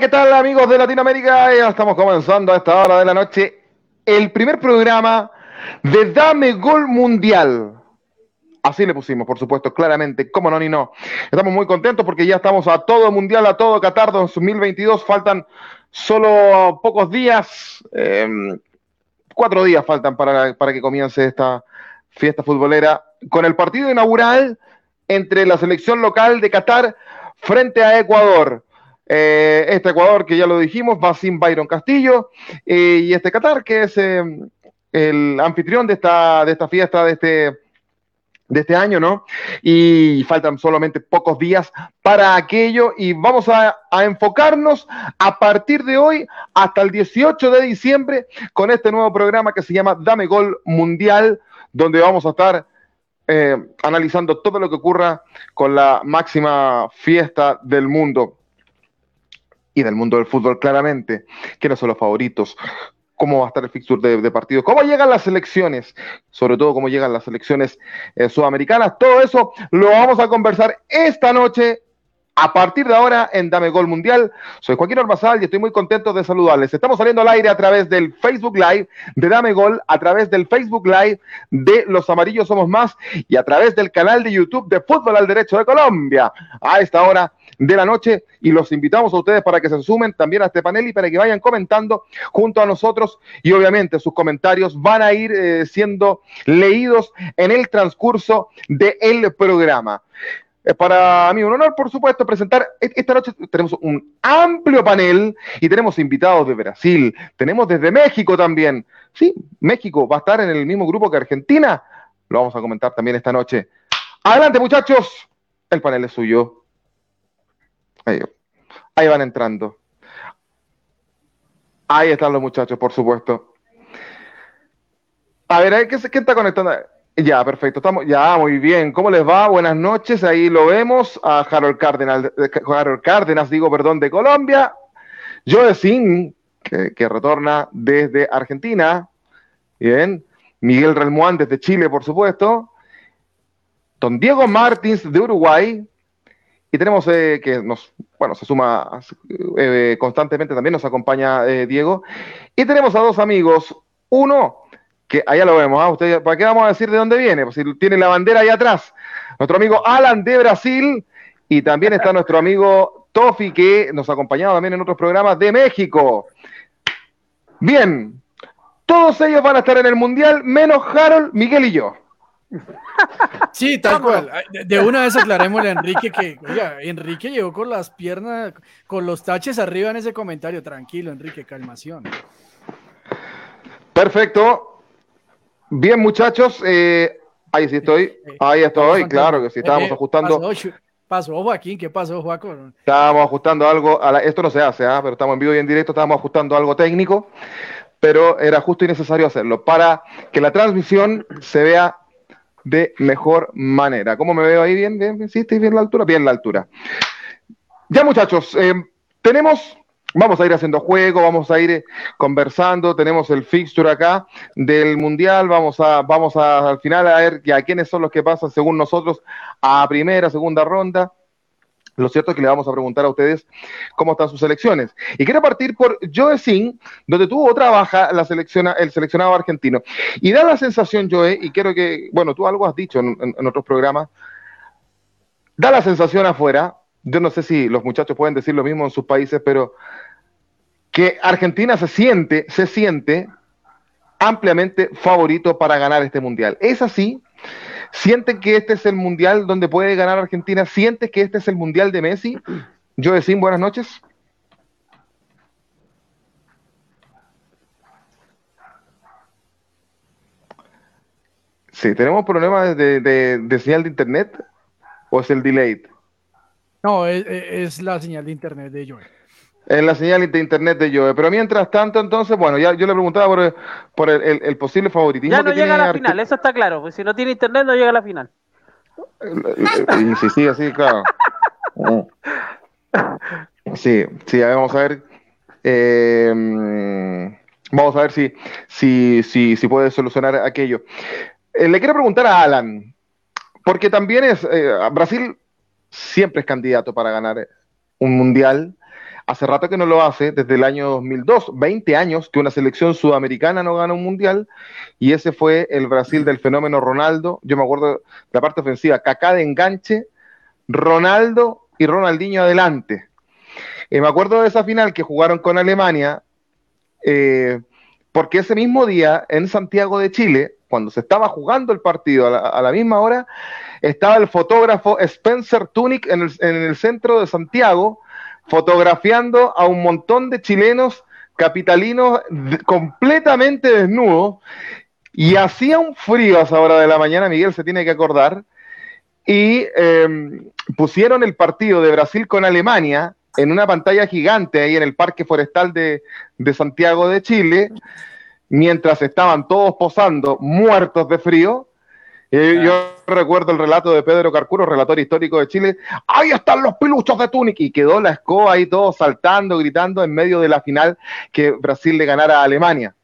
¿qué tal amigos de Latinoamérica? Ya estamos comenzando a esta hora de la noche el primer programa de Dame Gol Mundial. Así le pusimos, por supuesto, claramente, cómo no ni no. Estamos muy contentos porque ya estamos a todo Mundial, a todo Qatar 2022. Faltan solo pocos días, eh, cuatro días faltan para, para que comience esta fiesta futbolera con el partido inaugural entre la selección local de Qatar frente a Ecuador. Eh, este Ecuador, que ya lo dijimos, va sin Byron Castillo, eh, y este Qatar, que es eh, el anfitrión de esta, de esta fiesta, de este, de este año, ¿no? Y faltan solamente pocos días para aquello y vamos a, enfocarnos a partir de hoy hasta el 18 de diciembre con este nuevo programa que se llama Dame Gol Mundial, donde vamos a estar eh, analizando todo lo que ocurra con la máxima fiesta del mundo y del mundo del fútbol claramente, quiénes son los favoritos, cómo va a estar el fixture de, partidos, cómo llegan las elecciones, sobre todo cómo llegan las elecciones eh, sudamericanas, todo eso lo vamos a conversar esta noche a partir de ahora en Dame Gol Mundial. Soy Joaquín Orbazal y estoy muy contento de saludarles. Estamos saliendo al aire a través del Facebook Live de Dame Gol, a través del Facebook Live de Los Amarillos Somos Más y a través del canal de YouTube de Fútbol al Derecho de Colombia. A esta hora de la noche y los invitamos a ustedes para que se sumen también a este panel y para que vayan comentando junto a nosotros y obviamente sus comentarios van a ir eh, siendo leídos en el transcurso del el programa. Es para mí un honor, por supuesto, presentar. e-, Esta noche tenemos un amplio panel y tenemos invitados de Brasil, tenemos desde México también. Sí, México va a estar en el mismo grupo que Argentina. Lo vamos a comentar también esta noche. Adelante, muchachos. El panel es suyo. Ahí, van entrando. Ahí están los muchachos, por supuesto. A ver, ¿qué, qué está conectando? Ya, perfecto. Estamos, ya, muy bien. ¿Cómo les va? Buenas noches. Ahí lo vemos a Harold Cárdenas, Harold Cárdenas, digo, perdón, de Colombia. Joe Sin, que, retorna desde Argentina. Bien. Miguel Relmuán desde Chile, por supuesto. Don Diego Martins de Uruguay. Y tenemos eh, que nos, bueno, se suma eh, constantemente, también nos acompaña eh, Diego. Y tenemos a dos amigos. Uno, que allá lo vemos, ¿ah? Usted, ¿para qué vamos a decir de dónde viene? Pues si tiene la bandera ahí atrás. Nuestro amigo Alan de Brasil y también está nuestro amigo Tofi que nos ha acompañado también en otros programas de México. Bien, todos ellos van a estar en el Mundial, menos Harold, Miguel y yo. Sí, tal cual. De una vez aclaremos a Enrique que, oiga, Enrique llegó con las piernas, con los taches arriba en ese comentario. Tranquilo, Enrique, calmación. Perfecto. Bien, muchachos, eh, ahí sí estoy, ahí estoy, claro que sí, estábamos Eh, ajustando, Pasó, pasó, Joaquín, ¿qué pasó, Joaco? estábamos ajustando algo, a la- esto no se hace, ¿ah? pero estamos en vivo y en directo, estábamos ajustando algo técnico, pero era justo y necesario hacerlo para que la transmisión se vea de mejor manera. ¿Cómo me veo ahí? Bien, bien, bien, sí, estoy bien la altura, bien la altura. Ya, muchachos, eh, tenemos Vamos a ir haciendo juego, vamos a ir eh, conversando, tenemos el fixture acá del Mundial, vamos a, vamos a al final a ver a quiénes son los que pasan según nosotros a primera, segunda ronda. Lo cierto es que le vamos a preguntar a ustedes cómo están sus selecciones. Y quiero partir por Joe Sin, donde tuvo otra baja la selecciona, el seleccionado argentino. Y da la sensación, Joe, y quiero que, bueno, tú algo has dicho en otros programas, da la sensación afuera, yo no sé si los muchachos pueden decir lo mismo en sus países, pero que Argentina se siente, se siente ampliamente favorito para ganar este mundial. ¿Es así? ¿Sienten que este es el mundial donde puede ganar Argentina? ¿Sientes que este es el mundial de Messi? Yo decir buenas noches. Sí, tenemos problemas de, señal de internet o es el delay. No, es, es la señal de internet de Joe. En la señal de internet de Joe. Pero mientras tanto, entonces, bueno, ya yo le preguntaba por el, por el, el, el posible favoritismo. Ya no que llega tiene a la final, eso está claro. Pues si no tiene internet, no llega a la final. Y si sigue así, claro. Sí, sí, a ver, vamos a ver. Eh, vamos a ver si, si, si, si puede solucionar aquello. Eh, le quiero preguntar a Alan, porque también es. Eh, Brasil siempre es candidato para ganar un mundial hace rato que no lo hace, desde el año 2002, 20 años que una selección sudamericana no gana un mundial, y ese fue el Brasil del fenómeno Ronaldo. Yo me acuerdo de la parte ofensiva, Kaká de enganche, Ronaldo y Ronaldinho adelante. Eh, me acuerdo de esa final que jugaron con Alemania, eh, porque ese mismo día en Santiago de Chile, cuando se estaba jugando el partido a la, misma hora, estaba el fotógrafo Spencer Tunick en el, centro de Santiago, fotografiando a un montón de chilenos capitalinos completamente desnudos, y hacía un frío a esa hora de la mañana, Miguel se tiene que acordar, y em, pusieron el partido de Brasil con Alemania en una pantalla gigante ahí en el Parque Forestal de, Santiago de Chile, mientras estaban todos posando muertos de frío. Eh, yo recuerdo el relato de Pedro Carcuro, relator histórico de Chile. Ahí están los piluchos de Tunic. Y quedó la escoba ahí todo saltando, gritando en medio de la final que Brasil le ganara a Alemania.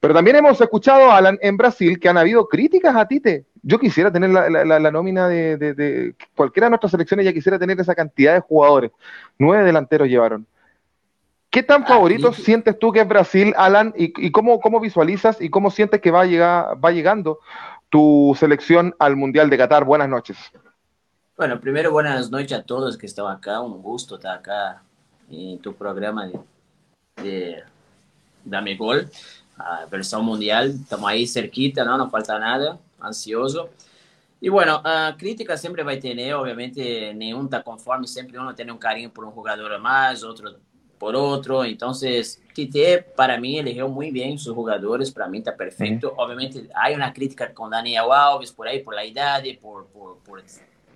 Pero también hemos escuchado, Alan, en Brasil que han habido críticas a Tite. Yo quisiera tener la, nómina de, cualquiera de nuestras selecciones, ya quisiera tener esa cantidad de jugadores. Nueve delanteros llevaron. ¿Qué tan ah, favorito sientes tú que es Brasil, Alan? ¿Y, cómo, cómo, visualizas y cómo sientes que va, a llegar, va llegando tu selección al Mundial de Qatar? Buenas noches. Bueno, primero buenas noches a todos que están acá. Un gusto estar acá en tu programa de, de Dame Gol a versión mundial. Estamos ahí cerquita, ¿no? No falta nada, ansioso. Y bueno, a crítica siempre va a tener, obviamente, nenhum está conforme, siempre uno tiene un cariño por un jugador más, otro por otro. Entonces, Tite, para mí, eligió muy bien sus jugadores, para mí está perfecto. Obviamente, hay una crítica con Daniel Alves por ahí, por la edad, por, por, por,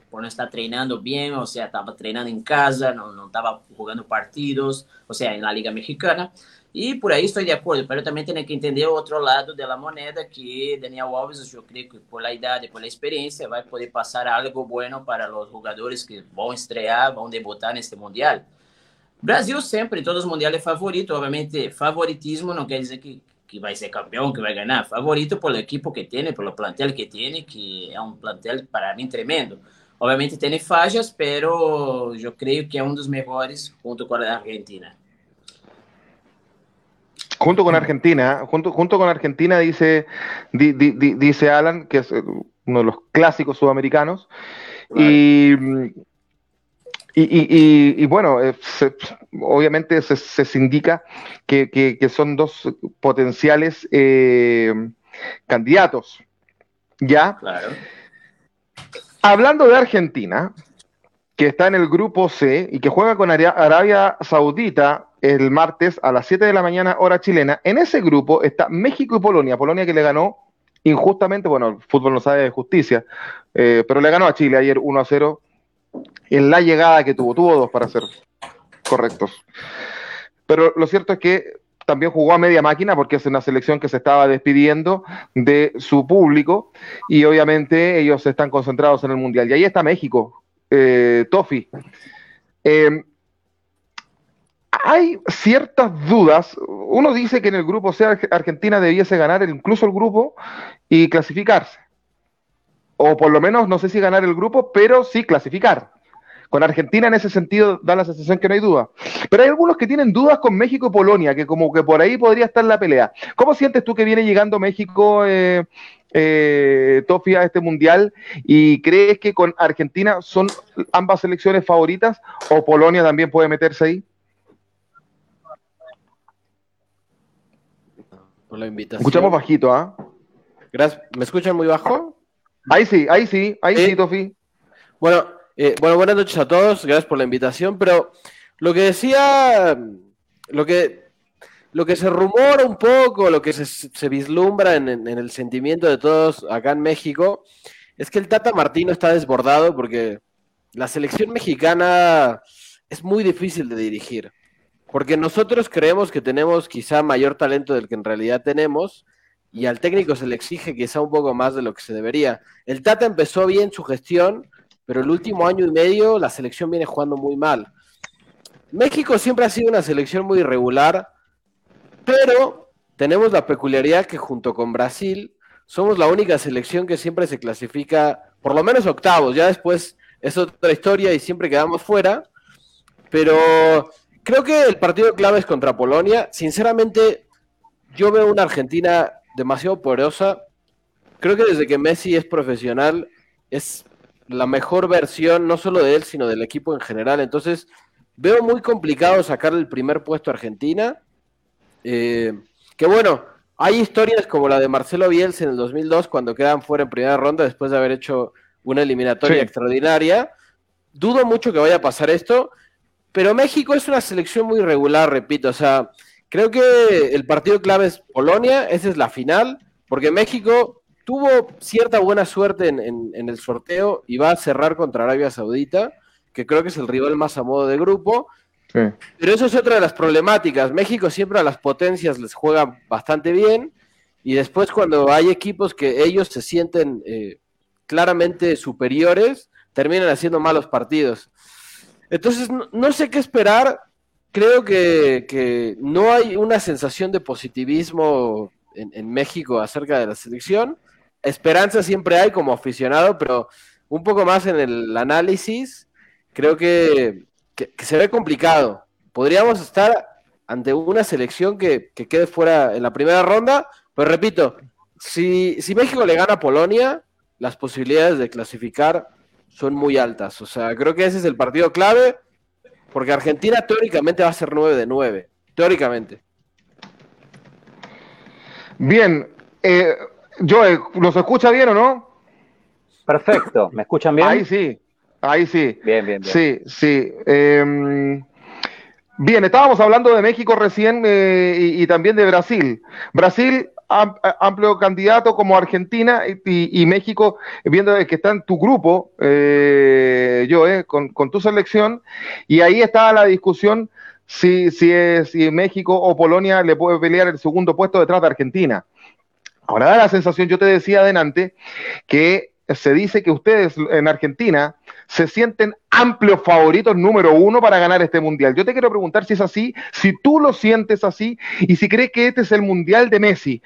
por no estar treinando bien, o sea, estaba treinando en casa, no, no estaba jugando partidos, o sea, en la Liga Mexicana. E por aí estou de mas eu também tenho que entender o outro lado da moneda, que Daniel Alves, eu creio que por a idade, por a experiência, vai poder passar algo bueno para os jogadores que vão estrear, vão debutar neste Mundial. Brasil sempre, todos os mundiais é favorito, obviamente, favoritismo não quer dizer que, que vai ser campeão, que vai ganhar, favorito pelo equipo que tem, pelo plantel que tem, que é um plantel, para mim, tremendo. Obviamente tem falhas, pero eu creio que é um dos melhores junto com a Argentina. Junto con Argentina, junto, junto con Argentina dice, dice Alan, que es uno de los clásicos sudamericanos. Y, y, bueno, eh, obviamente se, se indica que, son dos potenciales eh, candidatos. ¿Ya? Claro. Hablando de Argentina, que está en el grupo C y que juega con Arabia Saudita el martes a las 7 de la mañana, hora chilena. En ese grupo está México y Polonia. Polonia que le ganó injustamente, bueno, el fútbol no sabe de justicia, eh, pero le ganó a Chile ayer 1 a 0 en la llegada que tuvo. Tuvo dos para ser correctos. Pero lo cierto es que también jugó a media máquina porque es una selección que se estaba despidiendo de su público y obviamente ellos están concentrados en el Mundial. Y ahí está México, eh, Tofi. Eh, hay ciertas dudas. Uno dice que en el grupo C Argentina debiese ganar incluso el grupo y clasificarse. O por lo menos, no sé si ganar el grupo, pero sí clasificar. Con Argentina en ese sentido da la sensación que no hay duda. Pero hay algunos que tienen dudas con México y Polonia, que como que por ahí podría estar la pelea. ¿Cómo sientes tú que viene llegando México, eh, eh, Tofi, a este mundial? ¿Y crees que con Argentina son ambas selecciones favoritas o Polonia también puede meterse ahí? Por la invitación. Escuchamos bajito, ¿ah? Gracias. ¿Me escuchan muy bajo? Ahí sí, ahí sí, ahí sí, Tofi. Bueno, eh, bueno, buenas noches a todos, gracias por la invitación, pero lo que decía, lo que, lo que se rumora un poco, lo que se, vislumbra en, el sentimiento de todos acá en México, es que el Tata Martino está desbordado porque la selección mexicana es muy difícil de dirigir, porque nosotros creemos que tenemos quizá mayor talento del que en realidad tenemos, y al técnico se le exige quizá un poco más de lo que se debería. El Tata empezó bien su gestión, pero el último año y medio la selección viene jugando muy mal. México siempre ha sido una selección muy irregular, pero tenemos la peculiaridad que junto con Brasil somos la única selección que siempre se clasifica por lo menos octavos, ya después es otra historia y siempre quedamos fuera, pero creo que el partido clave es contra Polonia. Sinceramente, yo veo una Argentina demasiado poderosa. Creo que desde que Messi es profesional, es la mejor versión, no solo de él, sino del equipo en general. Entonces, veo muy complicado sacar el primer puesto a Argentina. Eh, que bueno, hay historias como la de Marcelo Bielsa en el 2002, cuando quedan fuera en primera ronda después de haber hecho una eliminatoria Sí. extraordinaria. Dudo mucho que vaya a pasar esto, pero México es una selección muy regular, repito. O sea, creo que el partido clave es Polonia, esa es la final, porque México tuvo cierta buena suerte en, en- en el sorteo y va a cerrar contra Arabia Saudita, que creo que es el rival más a modo de grupo. Sí. Pero eso es otra de las problemáticas. México siempre a las potencias les juega bastante bien y después cuando hay equipos que ellos se sienten eh, claramente superiores, terminan haciendo malos partidos. Entonces, no, no sé qué esperar. Creo que, que no hay una sensación de positivismo en, México acerca de la selección. Esperanza siempre hay como aficionado, pero un poco más en el análisis, creo que, que- que se ve complicado. Podríamos estar ante una selección que, que quede fuera en la primera ronda, pero repito, si, si México le gana a Polonia, las posibilidades de clasificar son muy altas. O sea, creo que ese es el partido clave, porque Argentina teóricamente va a ser 9 de 9. Teóricamente. Bien, eh, Joe, ¿nos escucha bien o no? Perfecto. ¿Me escuchan bien? Ahí sí, ahí sí. Bien, bien, bien. Sí, sí. Eh, bien, estábamos hablando de México recién eh, y, y también de Brasil. Brasil, amplio candidato como Argentina y, y México, viendo que está en tu grupo, eh, yo, eh, con, con tu selección, y ahí estaba la discusión si, si, es, si México o Polonia le puede pelear el segundo puesto detrás de Argentina. Ahora da la sensación, yo te decía adelante, que se dice que ustedes en Argentina se sienten amplios favoritos número uno para ganar este mundial. Yo te quiero preguntar si es así, si tú lo sientes así y si crees que este es el mundial de Messi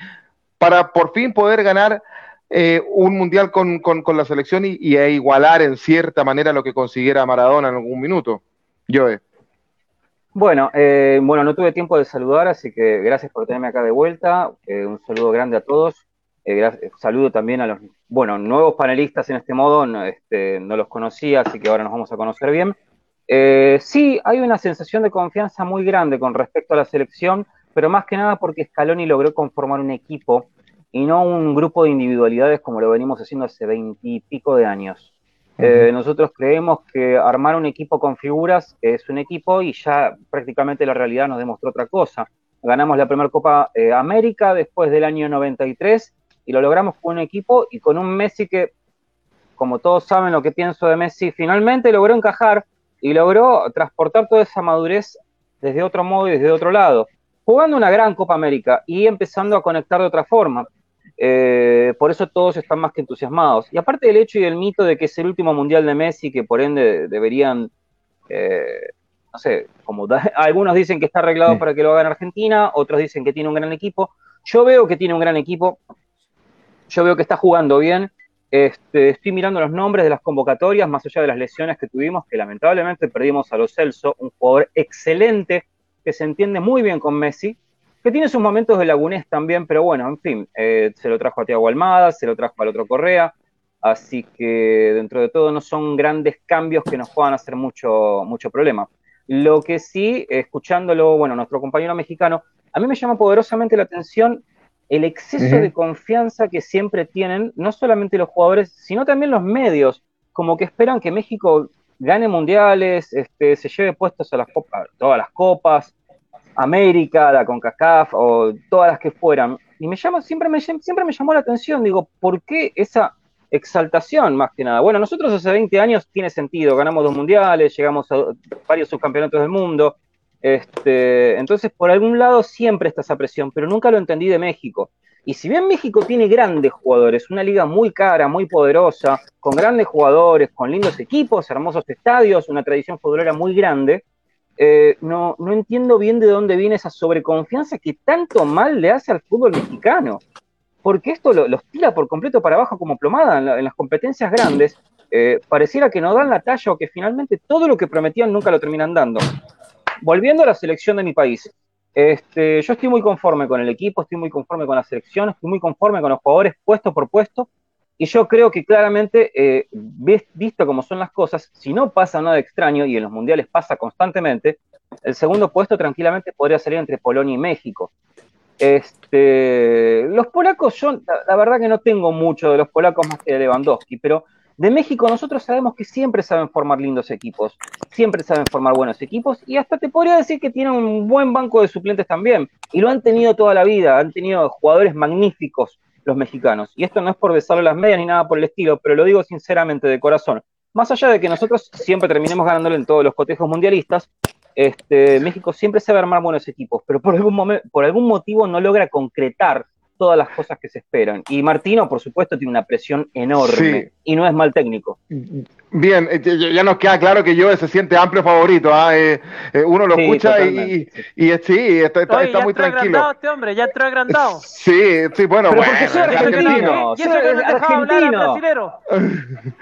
para por fin poder ganar eh, un mundial con, con, la selección y, igualar en cierta manera lo que consiguiera Maradona en algún minuto. Joe. Bueno, eh, bueno, no tuve tiempo de saludar, así que gracias por tenerme acá de vuelta. Eh, un saludo grande a todos. Eh, saludo también a los, bueno, nuevos panelistas en este modo, no, este, no los conocía, así que ahora nos vamos a conocer bien. Eh, sí, hay una sensación de confianza muy grande con respecto a la selección, pero más que nada porque Scaloni logró conformar un equipo y no un grupo de individualidades como lo venimos haciendo hace veintipico de años. Eh, nosotros creemos que armar un equipo con figuras es un equipo y ya prácticamente la realidad nos demostró otra cosa. Ganamos la primera Copa eh, América después del año 93 y lo logramos con un equipo y con un Messi que, como todos saben lo que pienso de Messi, finalmente logró encajar y logró transportar toda esa madurez desde otro modo y desde otro lado, jugando una gran Copa América y empezando a conectar de otra forma. Eh, por eso todos están más que entusiasmados. Y aparte del hecho y del mito de que es el último mundial de Messi, que por ende deberían, eh, no sé, como da, algunos dicen que está arreglado sí. para que lo haga en Argentina, otros dicen que tiene un gran equipo. Yo veo que tiene un gran equipo, yo veo que está jugando bien. Este, estoy mirando los nombres de las convocatorias, más allá de las lesiones que tuvimos, que lamentablemente perdimos a Lo Celso, un jugador excelente que se entiende muy bien con Messi, que tiene sus momentos de lagunez también, pero bueno, en fin, eh, se lo trajo a Tiago Almada, se lo trajo al otro Correa, así que dentro de todo no son grandes cambios que nos puedan hacer mucho, mucho problema. Lo que sí, escuchándolo, bueno, nuestro compañero mexicano, a mí me llama poderosamente la atención el exceso uh -huh. de confianza que siempre tienen, no solamente los jugadores, sino también los medios, como que esperan que México gane mundiales, este, se lleve puestos a las copas, todas las copas, América, la CONCACAF o todas las que fueran. Y me llama, siempre me, siempre me llamó la atención, digo, ¿por qué esa exaltación más que nada? Bueno, nosotros hace 20 años tiene sentido, ganamos dos mundiales, llegamos a varios subcampeonatos del mundo, este, entonces por algún lado siempre está esa presión, pero nunca lo entendí de México. Y si bien México tiene grandes jugadores, una liga muy cara, muy poderosa, con grandes jugadores, con lindos equipos, hermosos estadios, una tradición futbolera muy grande, eh, no, no entiendo bien de dónde viene esa sobreconfianza que tanto mal le hace al fútbol mexicano. Porque esto lo, los tira por completo para abajo como plomada en, la, en las competencias grandes. Eh, pareciera que no dan la talla o que finalmente todo lo que prometían nunca lo terminan dando. Volviendo a la selección de mi país, este, yo estoy muy conforme con el equipo, estoy muy conforme con la selección, estoy muy conforme con los jugadores puesto por puesto, y yo creo que claramente, eh, visto como son las cosas, si no pasa nada extraño, y en los mundiales pasa constantemente, el segundo puesto tranquilamente podría salir entre Polonia y México. Este, los polacos, yo la, verdad que no tengo mucho de los polacos más que de Lewandowski, pero de México nosotros sabemos que siempre saben formar lindos equipos, siempre saben formar buenos equipos y hasta te podría decir que tienen un buen banco de suplentes también. Y lo han tenido toda la vida, han tenido jugadores magníficos los mexicanos. Y esto no es por besarle las medias ni nada por el estilo, pero lo digo sinceramente de corazón. Más allá de que nosotros siempre terminemos ganándole en todos los cotejos mundialistas, este, México siempre sabe armar buenos equipos, pero por algún, momento, por algún motivo no logra concretar todas las cosas que se esperan. Y Martino, por supuesto, tiene una presión enorme y no es mal técnico. Bien, eh, ya nos queda claro que yo se siente amplio favorito. ¿ah? Eh, eh, uno lo escucha y, y, sí, está, está, está muy tranquilo. Este hombre, ya entró agrandado. Sí, sí, bueno, pero bueno. Porque soy argentino. Y eso que no dejaba hablar al brasilero.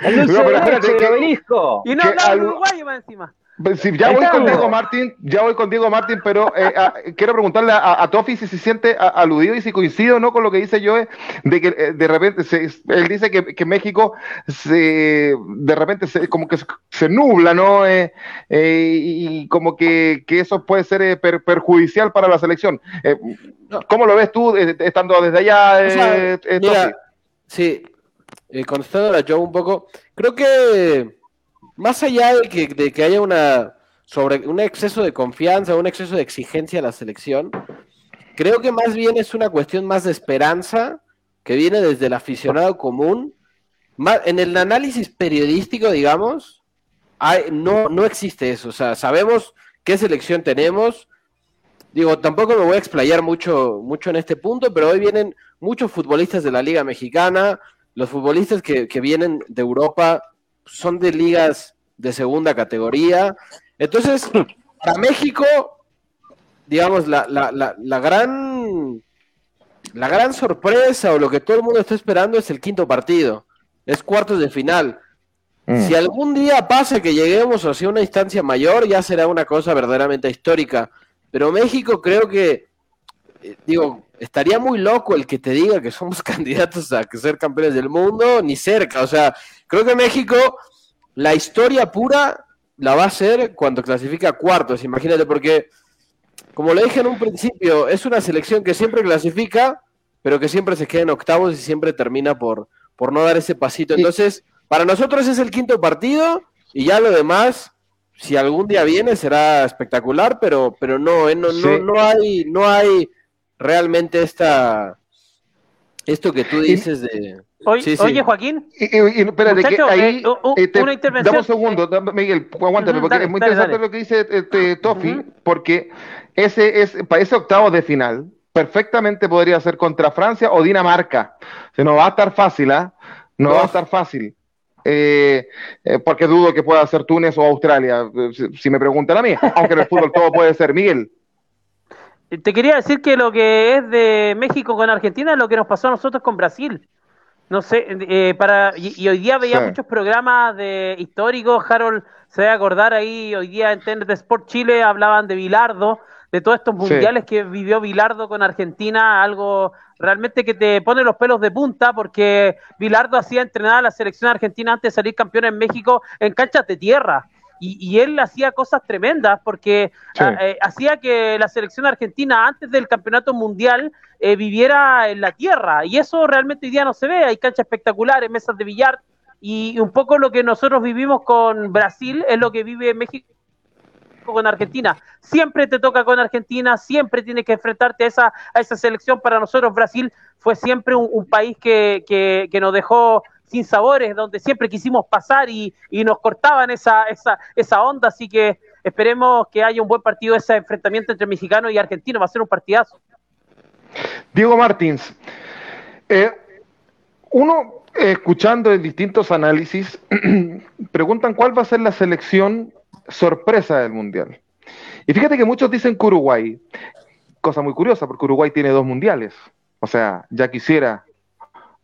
El dulce no, de leche, el obelisco. Y no hablaba al... uruguayo más encima. Sí, ya voy con Diego Martín, ya voy con Diego Martín, pero eh, quiero preguntarle a, a, Tofi si se siente aludido y si coincide o no con lo que dice Joe, de que eh, de repente él dice que, que, México se, de repente se, como que se nubla, ¿no? Eh, y como que, que, eso puede ser perjudicial para la selección. ¿Cómo lo ves tú estando desde allá? O sea, mira, sí, contestando a Joe un poco, creo que más allá de que, de que haya una sobre un exceso de confianza, un exceso de exigencia a la selección, creo que más bien es una cuestión más de esperanza que viene desde el aficionado común. En el análisis periodístico, digamos, hay, no, no existe eso. O sea, sabemos qué selección tenemos. Digo, tampoco me voy a explayar mucho, mucho en este punto, pero hoy vienen muchos futbolistas de la Liga Mexicana, los futbolistas que, que vienen de Europa son de ligas de segunda categoría. Entonces, para México, digamos, la, gran la gran sorpresa o lo que todo el mundo está esperando es el quinto partido. Es cuartos de final. Mm. Si algún día pasa que lleguemos hacia una instancia mayor, ya será una cosa verdaderamente histórica. Pero México creo que, eh, digo, estaría muy loco el que te diga que somos candidatos a ser campeones del mundo, ni cerca. O sea, creo que México, la historia pura la va a hacer cuando clasifica cuartos, imagínate, porque, como le dije en un principio, es una selección que siempre clasifica, pero que siempre se queda en octavos y siempre termina por, por no dar ese pasito. Entonces, para nosotros es el quinto partido y ya lo demás, si algún día viene, será espectacular, pero, pero no, eh, no, no, no hay, no hay realmente esta esto que tú dices de Oye, Joaquín. espérate, que ahí. Eh, una intervención. Dame un segundo, Miguel, aguántame, porque es muy interesante lo que dice este, Tofi, porque ese es para ese octavo de final, perfectamente podría ser contra Francia o Dinamarca. O no va a estar fácil, ¿ah? No, va a estar fácil. Eh, eh, porque dudo que pueda ser Túnez o Australia, si, si me preguntan a mí, aunque en el fútbol todo puede ser. Miguel. Te quería decir que lo que es de México con Argentina es lo que nos pasó a nosotros con Brasil. No sé, eh, para y, hoy día veía muchos programas de históricos, Harold se debe acordar ahí, hoy día en TNT Sport Chile hablaban de Bilardo, de todos estos mundiales que vivió Bilardo con Argentina, algo realmente que te pone los pelos de punta, porque Bilardo hacía entrenar a la selección argentina antes de salir campeón en México en canchas de tierra y, él hacía cosas tremendas porque ah, eh, hacía que la selección argentina antes del campeonato mundial eh, viviera en la tierra y eso realmente hoy día no se ve, hay canchas espectaculares, mesas de billar y un poco lo que nosotros vivimos con Brasil es lo que vive México con Argentina. Siempre te toca con Argentina, siempre tienes que enfrentarte a esa, a esa selección. Para nosotros Brasil fue siempre un, país que, que, que nos dejó sin sabores, donde siempre quisimos pasar y, nos cortaban esa, onda, así que esperemos que haya un buen partido ese enfrentamiento entre mexicanos y argentinos, va a ser un partidazo. Diego Martins, eh, uno escuchando en distintos análisis, preguntan cuál va a ser la selección sorpresa del Mundial. Y fíjate que muchos dicen que Uruguay, cosa muy curiosa, porque Uruguay tiene dos mundiales. O sea, ya quisiera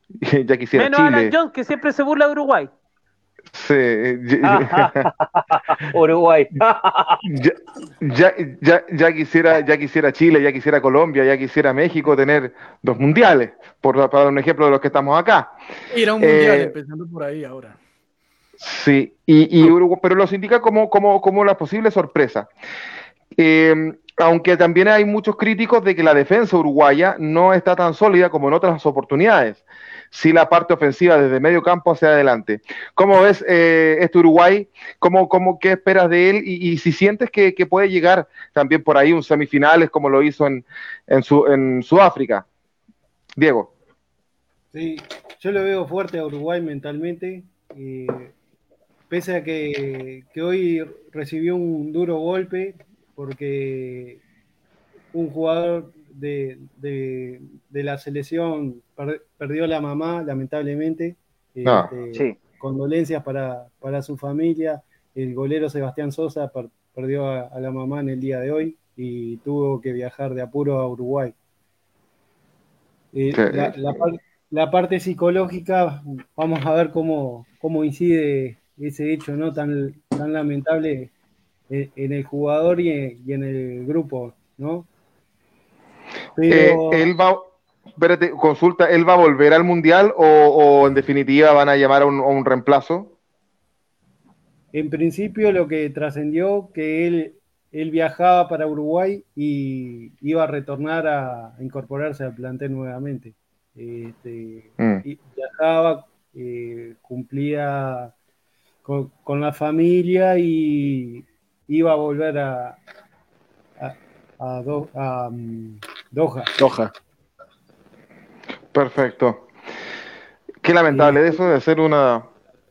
ya quisiera Menos Alan Jones, que siempre se burla de Uruguay. Sí. Uruguay. ya, ya, ya, quisiera, ya quisiera Chile, ya quisiera Colombia, ya quisiera México tener dos mundiales, por, para dar un ejemplo de los que estamos acá. Ir a un mundial, eh, empezando por ahí ahora. Sí, y, y Uruguay, pero los indica como, como, como la posible sorpresa. Eh, aunque también hay muchos críticos de que la defensa uruguaya no está tan sólida como en otras oportunidades, si la parte ofensiva desde medio campo hacia adelante. ¿Cómo ves eh, este Uruguay? ¿Cómo, cómo, ¿Qué esperas de él? Y, si sientes que, puede llegar también por ahí un semifinales como lo hizo en, en, su, en Sudáfrica. Diego. Sí, yo lo veo fuerte a Uruguay mentalmente. Eh, pese a que hoy recibió un duro golpe, porque un jugador de, la selección perdió la mamá, lamentablemente. Ah. Este, condolencias para, su familia. El golero Sebastián Sosa perdió a, la mamá en el día de hoy y tuvo que viajar de apuro a Uruguay. Eh, la, parte psicológica, vamos a ver cómo, cómo incide ese hecho no tan, tan lamentable en, el jugador y en, el grupo, ¿no? Eh, él va, espérate, consulta, ¿él va a volver al mundial o, en definitiva van a llamar a un, reemplazo? En principio lo que trascendió que él, él viajaba para Uruguay y iba a retornar a, incorporarse al plantel nuevamente. Este, mm. viajaba, eh, cumplía con, la familia y, iba a volver a, a, mm, Doha. Doha. Perfecto. Qué lamentable eso de ser una...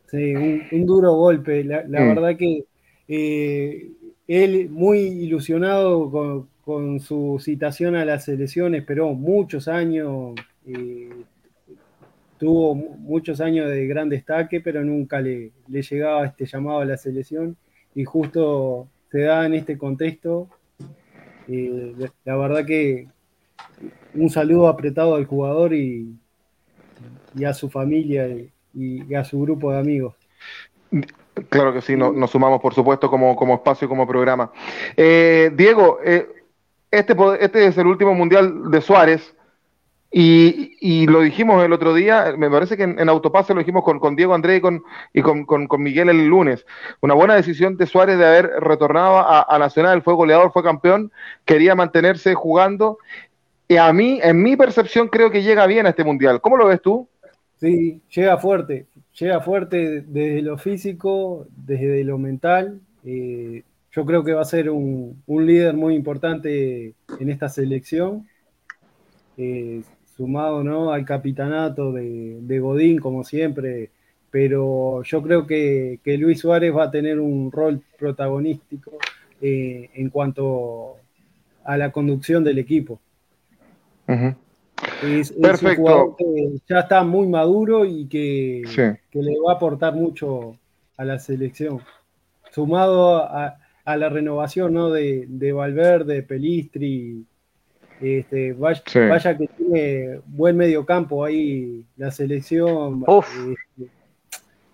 Sí, un, duro golpe. La, mm. verdad que eh, él muy ilusionado con, su citación a la selección, esperó muchos años, eh, tuvo muchos años de gran destaque, pero nunca le, le llegaba este llamado a la selección y justo se da en este contexto. Eh, la verdad que un saludo apretado al jugador y, y a su familia y, a su grupo de amigos. Claro que sí, nos sumamos por supuesto como, como espacio, como programa. Eh, Diego, eh, este, este es el último mundial de Suárez. Y, lo dijimos el otro día, me parece que en, Autopase lo dijimos con, Diego André y, con, y con, Miguel el lunes. Una buena decisión de Suárez de haber retornado a, Nacional, fue goleador, fue campeón, quería mantenerse jugando. A mí, en mi percepción, creo que llega bien a este mundial. ¿Cómo lo ves tú? Sí, llega fuerte, llega fuerte desde lo físico, desde lo mental. Eh, yo creo que va a ser un, líder muy importante en esta selección. Eh, sumado ¿no? al capitanato de, Godín, como siempre, pero yo creo que, Luis Suárez va a tener un rol protagonístico eh, en cuanto a la conducción del equipo. Perfecto. que ya está muy maduro y que, le va a aportar mucho a la selección. Sumado a, la renovación ¿no? de, de Valverde, Pelistri este, vaya, que tiene buen medio campo ahí la selección.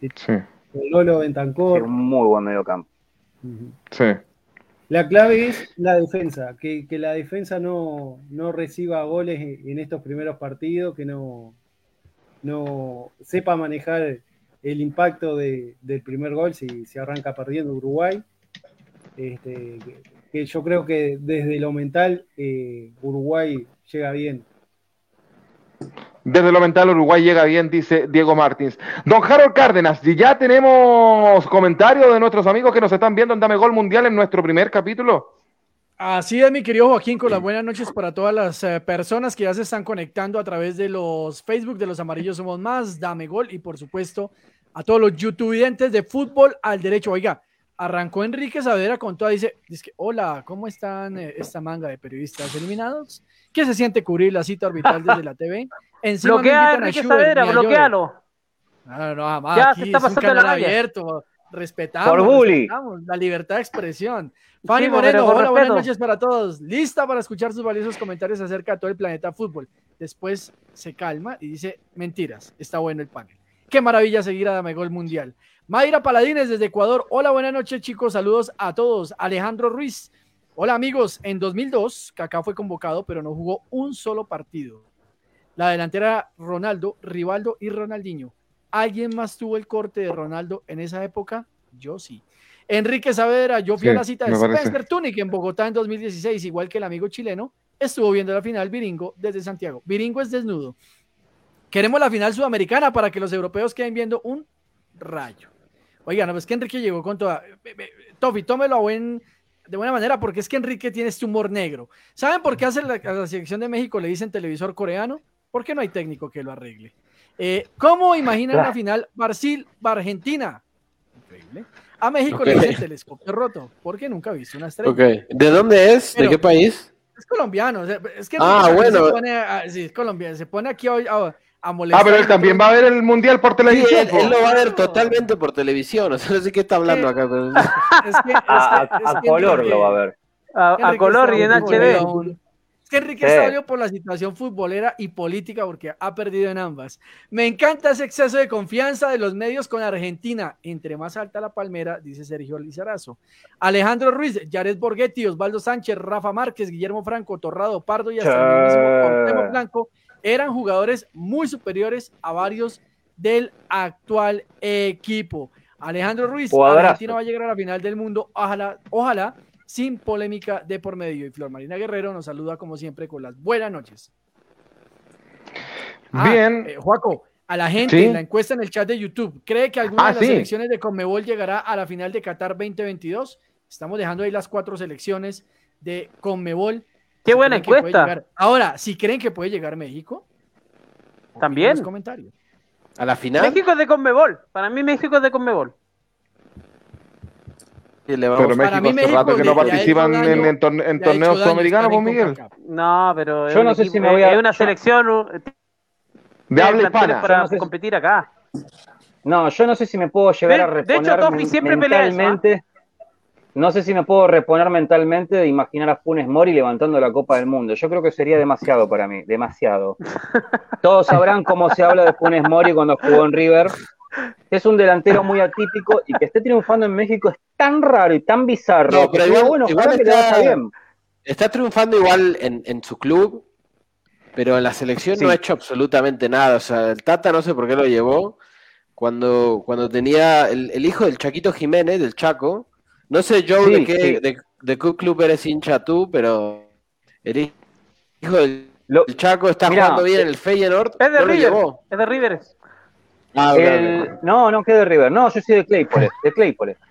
Este, Lolo Bentancor. un muy buen medio campo. La clave es la defensa, que, la defensa no, reciba goles en estos primeros partidos, que no, no sepa manejar el impacto del primer gol si se arranca perdiendo Uruguay. Este, que yo creo que desde lo mental eh, Uruguay llega bien. Desde lo mental Uruguay llega bien, dice Diego Martins. Don Harold Cárdenas, y ya tenemos comentarios de nuestros amigos que nos están viendo en Dame Gol Mundial en nuestro primer capítulo. Así es, mi querido Joaquín, con las buenas noches para todas las eh, personas que ya se están conectando a través de los Facebook de los Amarillos Somos Más, Dame Gol, y por supuesto a todos los youtubers de fútbol al derecho. Oiga, arrancó Enrique Saavedra con toda, dice, dice hola, ¿cómo están eh, esta manga de periodistas eliminados? ¿Qué se siente cubrir la cita orbital desde la TV? Bloquea a Enrique Saavedra, bloquealo. No, no, jamás. Ya se está pasando un abierto. Respetamos, la libertad de expresión. Fanny Moreno, hola, buenas noches para todos. Lista para escuchar sus valiosos comentarios acerca de todo el planeta fútbol. Después se calma y dice, mentiras, está bueno el panel. Qué maravilla seguir a Damegol Mundial. Mayra Paladines desde Ecuador. Hola, buenas noches, chicos. Saludos a todos. Alejandro Ruiz. Hola, amigos. En 2002, Kaká fue convocado, pero no jugó un solo partido. La delantera Ronaldo, Rivaldo y Ronaldinho. ¿Alguien más tuvo el corte de Ronaldo en esa época? Yo sí. Enrique Saavedra, yo fui a la cita de Spencer Tunic en Bogotá en 2016, igual que el amigo chileno, estuvo viendo la final Viringo desde Santiago. Viringo es desnudo. Queremos la final sudamericana para que los europeos queden viendo un rayo. Oigan, no, es que Enrique llegó con toda. Tofi, tómelo a buen, de buena manera, porque es que Enrique tiene este humor negro. ¿Saben por qué hace la, a la selección de México le dicen televisor coreano? Porque no hay técnico que lo arregle. Eh, ¿Cómo imaginan la final Brasil-Argentina? Increíble. A México okay. le dicen telescopio roto, porque nunca ha visto una estrella. Okay. ¿De dónde es? Pero, ¿De qué país? Es colombiano. Es que ah, bueno. Se pone, a, sí, es colombiano. Se pone aquí a, a, a molestar. Ah, pero él también va a ver el mundial por televisión. Sí, él, él, lo va a ver totalmente por televisión. O sea, no sé qué está hablando acá. Pero... Es que, es que, a, a color lo va a ver. A, color y en HD. Es que Enrique sí. está por la situación futbolera y política porque ha perdido en ambas. Me encanta ese exceso de confianza de los medios con Argentina. Entre más alta la palmera, dice Sergio Lizarazo. Alejandro Ruiz, Jared Borghetti, Osvaldo Sánchez, Rafa Márquez, Guillermo Franco, Torrado Pardo y hasta el mismo Cortemo Blanco eran jugadores muy superiores a varios del actual equipo. Alejandro Ruiz. Argentina va a llegar a la final del mundo. Ojalá, ojalá sin polémica de por medio. Y Flor Marina Guerrero nos saluda como siempre con las buenas noches. Ah, Bien. Eh, Juaco, a la gente ¿Sí? en la encuesta en el chat de YouTube, ¿cree que alguna Ah, de las sí. selecciones de Conmebol llegará a la final de Qatar 2022? Estamos dejando ahí las cuatro selecciones de Conmebol. Qué buena encuesta. Ahora, si creen que puede llegar México, También. en los comentarios. ¿A la final? México es de Conmebol. Para mí México es de Conmebol. Sí, le vamos Pero Para México mí hace México rato que no participan en, torne- torneos sudamericanos, pues Miguel. No, pero Yo no sé equipo- si me voy a- es una selección De habla hispana. para no sé si- competir acá. No, yo no sé si me puedo llegar De- a de reponer hecho, Tofi siempre pelea eso, ¿ah? No sé si me puedo reponer mentalmente de imaginar a Funes Mori levantando la Copa del Mundo. Yo creo que sería demasiado para mí, demasiado. Todos sabrán cómo se habla de Funes Mori cuando jugó en River. Es un delantero muy atípico y que esté triunfando en México es tan raro y tan bizarro. No, que pero igual- bueno, igual ojalá que le está- vaya bien. Está triunfando igual en, en su club, pero en la selección Sí. no ha hecho absolutamente nada. O sea, el Tata no sé por qué lo llevó. Cuando, cuando tenía el, el hijo del Chaquito Jiménez, del Chaco. No sé, Joe, Sí, de qué sí. de, de qué club eres hincha tú, pero el hijo del, Lo- del Chaco está jugando bien en el Feyenoord. Es de no River. Es de River. Ah, El-. No, no, que de River. No, yo soy de Claypole. De Claypole.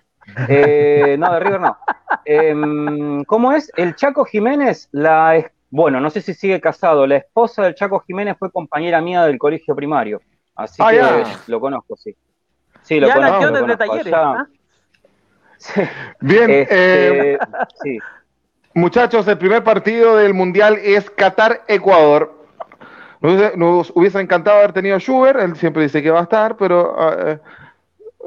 Eh, no, de River no. Em, ¿Cómo es? El Chaco Jiménez, la es- bueno, no sé si sigue casado. La esposa del Chaco Jiménez fue compañera mía del colegio primario. Así Ah, que ya. lo conozco, sí. Sí, lo conozco. Lo de conozco. Talleres. Allá- ¿ah? Sí, Bien, eh, este, sí. muchachos, el primer partido del Mundial es Qatar-Ecuador. Nos, nos hubiese encantado haber tenido a Schubert, él siempre dice que va a estar, pero eh,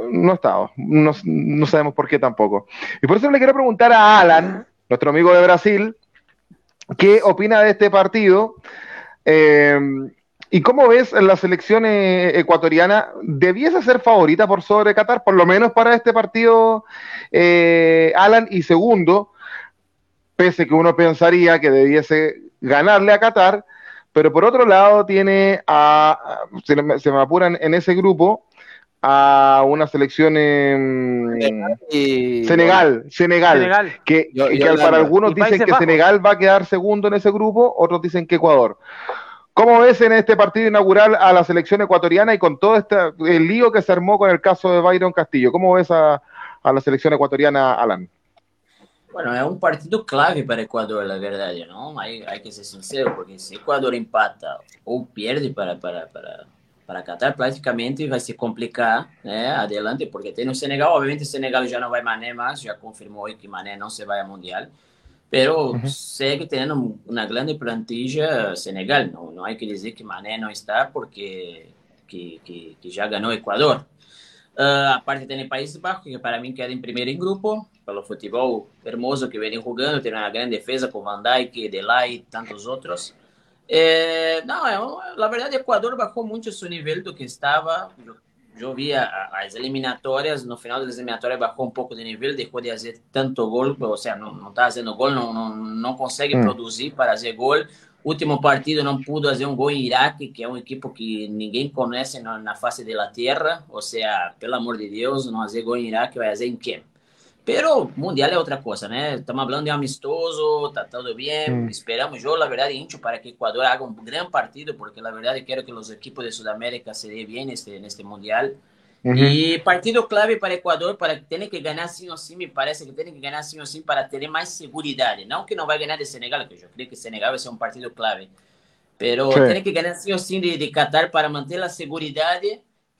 no ha estado. No, no sabemos por qué tampoco. Y por eso le quiero preguntar a Alan, nuestro amigo de Brasil, qué opina de este partido. Eh, ¿Y cómo ves la selección eh, ecuatoriana? ¿Debiese ser favorita por sobre Qatar, por lo menos para este partido, eh, Alan? Y segundo, pese que uno pensaría que debiese ganarle a Qatar, pero por otro lado tiene a, se, me, se me apuran en ese grupo, a una selección en Y- Senegal, Senegal, Senegal. que, para algunos dicen que. Senegal va a quedar segundo en ese grupo, otros dicen que Ecuador. ¿Cómo ves en este partido inaugural a la selección ecuatoriana y con todo este el lío que se armó con el caso de Byron Castillo? ¿Cómo ves a, a la selección ecuatoriana, Alan? Bueno, é um partido clave para Equador, na verdade, não? Aí, aí que ser sincero, porque se Equador empata ou perde para, para, para, para Qatar, praticamente vai se complicar né, adelante, porque tem o Senegal, obviamente o Senegal já não vai Mané mais, já confirmou que Mané não se vai a Mundial, pero segue tendo uma grande plantilla Senegal, não, não há que dizer que Mané não está porque que, que, que já ganhou Equador. Uh, a parte tem Países Bajos, que para mim queda primeiro em grupo, pelo futebol hermoso que vem jogando, tem uma grande defesa com Van Dijk, Delay e tantos outros. Eh, não, é, na verdade, Equador bajou muito seu nível do que estava. Yo vi a, las eliminatorias, no final de las eliminatorias bajó un poco de nivel, dejó de hacer tanto gol, o sea, no, no está haciendo gol, no, no, no consegue mm. producir para hacer gol. Último partido não pudo fazer um gol em Iraque, que é um equipo que ninguém conhece na, na face da terra. Ou seja, pelo amor de Deus, não fazer gol em Iraque, vai fazer em quem? Pero Mundial é outra coisa, né? Estamos falando de amistoso, tá tudo bem. Mm. Esperamos, eu, na verdade, hincho para que Equador haga um grande partido, porque na verdade quero que os equipos de Sudamérica se dê bem neste, neste Mundial. Y partido clave para Ecuador, para que tiene que ganar sí o sí, me parece que tiene que ganar sí o sí para tener más seguridad. No que no va a ganar de Senegal, que yo creo que Senegal va a ser un partido clave. Pero tiene que ganar sí o sí de, de, Qatar para mantener la seguridad,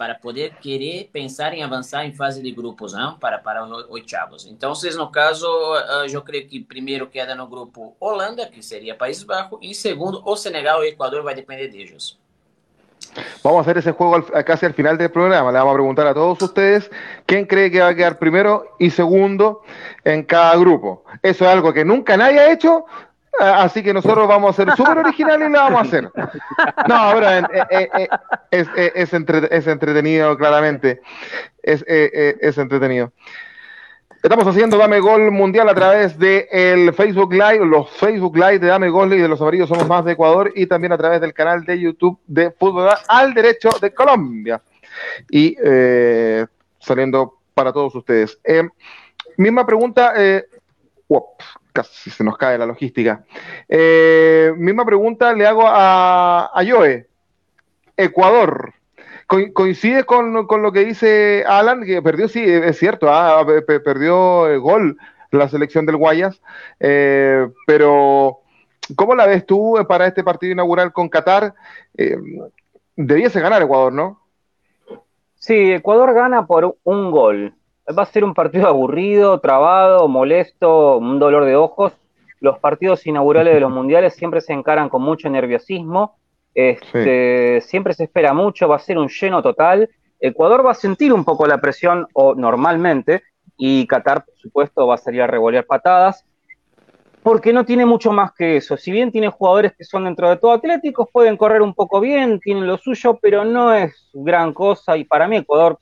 para poder querer pensar en avanzar en fase de grupos, ¿no? Para, para los oitavos. Entonces, no caso, uh, yo creo que primero queda no grupo Holanda, que sería Países Bajos, y segundo, o Senegal o Ecuador, va a depender de ellos. Vamos a hacer ese juego casi al final del programa. Le vamos a preguntar a todos ustedes quién cree que va a quedar primero y segundo en cada grupo. Eso es algo que nunca nadie ha hecho, así que nosotros vamos a ser súper originales y lo vamos a hacer. No, pero eh, eh, eh, es, es, entretenido, claramente. Es, es entretenido. Estamos haciendo Dame Gol Mundial a través de el Facebook Live, los Facebook Live de Dame Gol y de los amarillos somos más de Ecuador y también a través del canal de YouTube de Fútbol al Derecho de Colombia. Y eh, saliendo para todos ustedes. Eh, misma pregunta, eh, casi se nos cae la logística. misma pregunta le hago a, a Joe. Ecuador coincide con, lo que dice Alan, que perdió, sí, es cierto, ah, perdió el gol la selección del Guayas, eh, pero ¿cómo la ves tú para este partido inaugural con Qatar? Eh, debiese ganar Ecuador, ¿no? Sí, Ecuador gana por un gol. Va a ser un partido aburrido, trabado, molesto, un dolor de ojos. Los partidos inaugurales de los mundiales siempre se encaran con mucho nerviosismo este, Siempre se espera mucho, va a ser un lleno total. Ecuador va a sentir un poco la presión, o normalmente, y Qatar, por supuesto, va a salir a revolear patadas, porque no tiene mucho más que eso. Si bien tiene jugadores que son dentro de todo atléticos, pueden correr un poco bien, tienen lo suyo, pero no es gran cosa. Y para mí, Ecuador,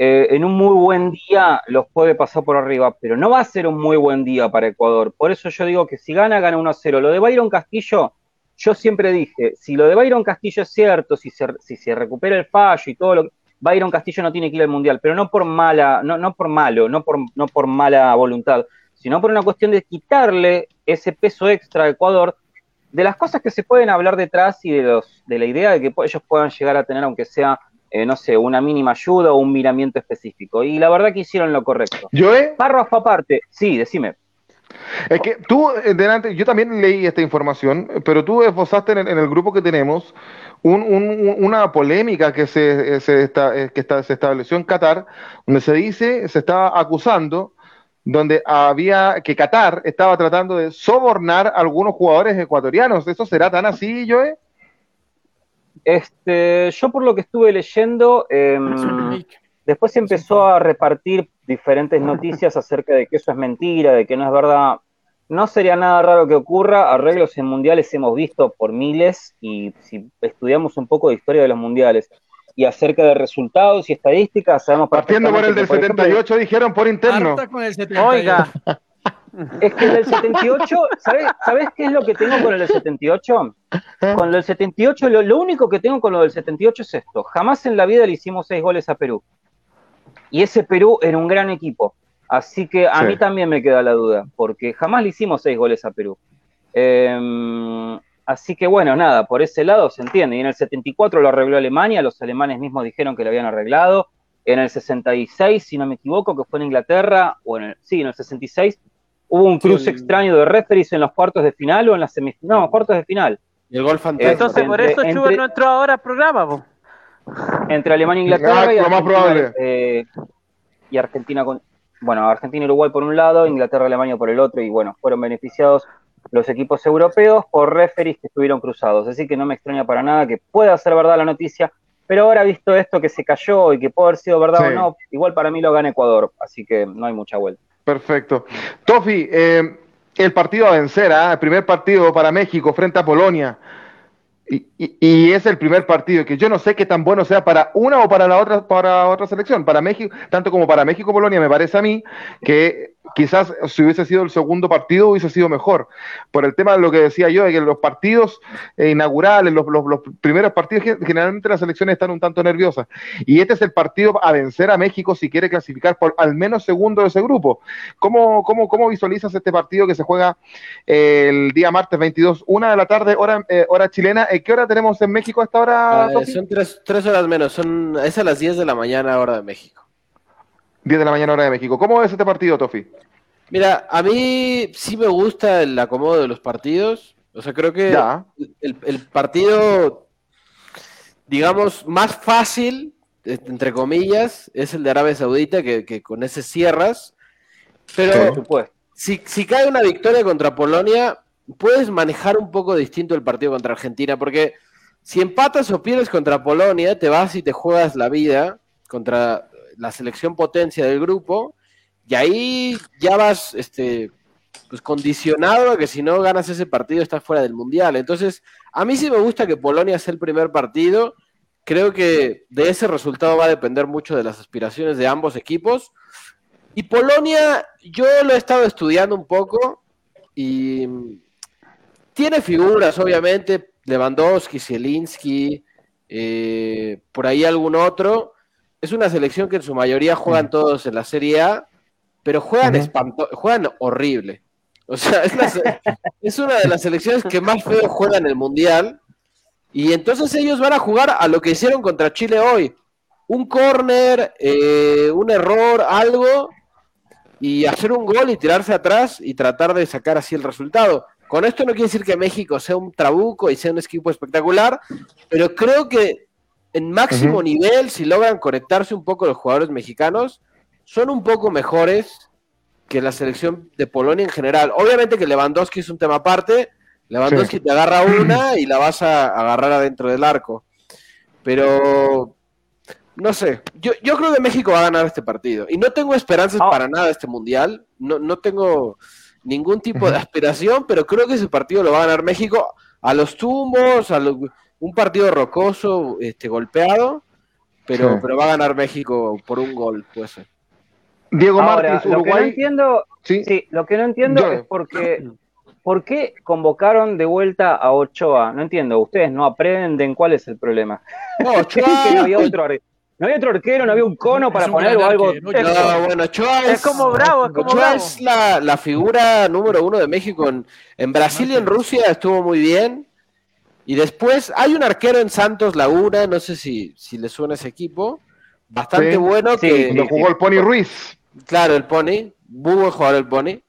eh, en un muy buen día, los puede pasar por arriba, pero no va a ser un muy buen día para Ecuador. Por eso yo digo que si gana, gana 1-0. Lo de Byron Castillo yo siempre dije, si lo de Byron Castillo es cierto, si se, recupera el fallo y todo lo que... Byron Castillo no tiene que ir al Mundial, pero no por mala, no, no por malo, no por, no por mala voluntad, sino por una cuestión de quitarle ese peso extra a Ecuador de las cosas que se pueden hablar detrás y de, los, de la idea de que ellos puedan llegar a tener, aunque sea, eh, no sé, una mínima ayuda o un miramiento específico. Y la verdad que hicieron lo correcto. ¿Yo, eh? Párrafo aparte, sí, decime. Es que tú, eh, delante, yo también leí esta información, pero tú esbozaste en el, grupo que tenemos una polémica que se, eh, se, eh, que se estableció en Qatar, donde se dice, se estaba acusando, donde había que Qatar estaba tratando de sobornar a algunos jugadores ecuatorianos. ¿Eso será tan así, Joe? Este, yo por lo que estuve leyendo, em, después se empezó a repartir diferentes noticias acerca de que eso es mentira, de que no es verdad. No sería nada raro que ocurra, arreglos en mundiales hemos visto por miles y si estudiamos un poco de historia de los mundiales y acerca de resultados y estadísticas, sabemos Partiendo por el del 78, dijeron por interno. Oiga. Es que el del 78, ¿sabes, ¿sabes qué es lo que tengo con el del 78? Con el del 78, lo, lo único que tengo con lo del 78 es esto. Jamás en la vida le hicimos seis goles a Perú. Y ese Perú era un gran equipo. Así que a mí también me queda la duda, porque jamás le hicimos seis goles a Perú. Em, así que bueno, nada, por ese lado se entiende. Y en el 74 lo arregló Alemania, los alemanes mismos dijeron que lo habían arreglado. En el 66, si no me equivoco, que fue en Inglaterra, o en el, sí, en el 66, hubo un cruce extraño de referees en los cuartos de final o en las semifinales. No, cuartos de final. Y el gol fantástico. Entonces, por eso entre, no entró ahora al programa, entre Alemania e Inglaterra y, más probable. Eh, y Argentina con bueno, Argentina y Uruguay por un lado, Inglaterra y Alemania por el otro, y bueno, fueron beneficiados los equipos europeos por referees que estuvieron cruzados. Así que no me extraña para nada que pueda ser verdad la noticia, pero ahora visto esto que se cayó y que puede haber sido verdad o no, igual para mí lo gana Ecuador, así que no hay mucha vuelta. Perfecto. Tofi, eh, el partido a vencer, ¿ah? el primer partido para México frente a Polonia. Y, es el primer partido que yo no sé qué tan bueno sea para una o para la otra para otra selección, para México, tanto como para México Polonia me parece a mí que quizás si hubiese sido el segundo partido hubiese sido mejor. Por el tema de lo que decía yo, de que los partidos eh, inaugurales, los, primeros partidos, generalmente las selecciones están un tanto nerviosas. Y este es el partido a vencer a México si quiere clasificar por al menos segundo de ese grupo. ¿Cómo, cómo, cómo visualizas este partido que se juega eh, el día martes 22, una de la tarde, hora, eh, hora chilena? ¿Qué hora tenemos en México a esta hora? Son tres, tres, horas menos, son, es a las 10 de la mañana hora de México. 10 de la mañana hora de México. ¿Cómo ves este partido, Tofi? Mira, a mí sí me gusta el acomodo de los partidos. O sea, creo que el, partido, digamos, más fácil, entre comillas, es el de Arabia Saudita, que, con ese cierras. Pero si, si cae una victoria contra Polonia, puedes manejar un poco distinto el partido contra Argentina, porque si empatas o pierdes contra Polonia, te vas y te juegas la vida contra la selección potencia del grupo, y ahí ya vas este, pues condicionado a que si no ganas ese partido estás fuera del Mundial. Entonces, a mí sí me gusta que Polonia sea el primer partido. Creo que de ese resultado va a depender mucho de las aspiraciones de ambos equipos. Y Polonia, yo lo he estado estudiando un poco y tiene figuras, obviamente, Lewandowski, Zielinski, eh, por ahí algún otro, es una selección que en su mayoría juegan todos en la Serie A, pero juegan, juegan horrible. O sea, es, una de las selecciones que más feo juegan en el Mundial. Y entonces ellos van a jugar a lo que hicieron contra Chile hoy. Un corner, eh, un error, algo, y hacer un gol y tirarse atrás y tratar de sacar así el resultado. Con esto no quiere decir que México sea un trabuco y sea un equipo espectacular, pero creo que en máximo nivel, si logran conectarse un poco los jugadores mexicanos, son un poco mejores que la selección de Polonia en general. Obviamente que Lewandowski es un tema aparte, Lewandowski te agarra una y la vas a agarrar adentro del arco. Pero no sé, yo, yo creo que México va a ganar este partido. Y no tengo esperanzas ah. para nada de este mundial. No, no tengo ningún tipo de aspiración, pero creo que ese partido lo va a ganar México a los tumbos, a los un partido rocoso, este, golpeado, pero, pero va a ganar México por un gol, puede ser. Diego Martínez, Uruguay. Lo que no entiendo, ¿Sí? lo que no entiendo es porque, ¿por qué convocaron de vuelta a Ochoa? No entiendo, ustedes no aprenden cuál es el problema. No, Ochoa. no había otro no había otro arquero, no había un cono para poner o algo. No, bueno, Ochoa es, como Bravo, es como Ochoa es la, la, figura número uno de México. En, en Brasil y en Rusia estuvo muy bien. Y después hay un arquero en Santos Laguna, no sé si, si le suena ese equipo, bastante bueno. que jugó el Pony Ruiz. Claro, el Pony, muy buen jugador el Pony.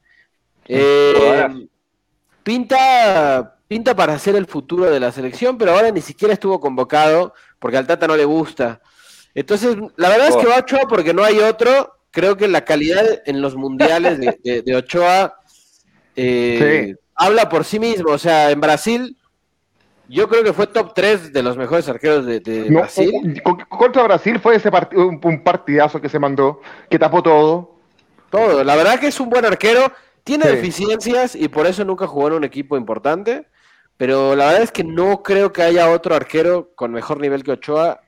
Eh, pinta, pinta para ser el futuro de la selección, pero ahora ni siquiera estuvo convocado porque al Tata no le gusta. Entonces, la verdad es que va Ochoa porque no hay otro. Creo que la calidad en los mundiales de, Ochoa eh, habla por sí mismo. O sea, en Brasil yo creo que fue top 3 de los mejores arqueros de, Brasil. Contra Brasil fue ese partido, un, partidazo que se mandó, que tapó todo. Todo. La verdad que es un buen arquero. Tiene deficiencias y por eso nunca jugó en un equipo importante. Pero la verdad es que no creo que haya otro arquero con mejor nivel que Ochoa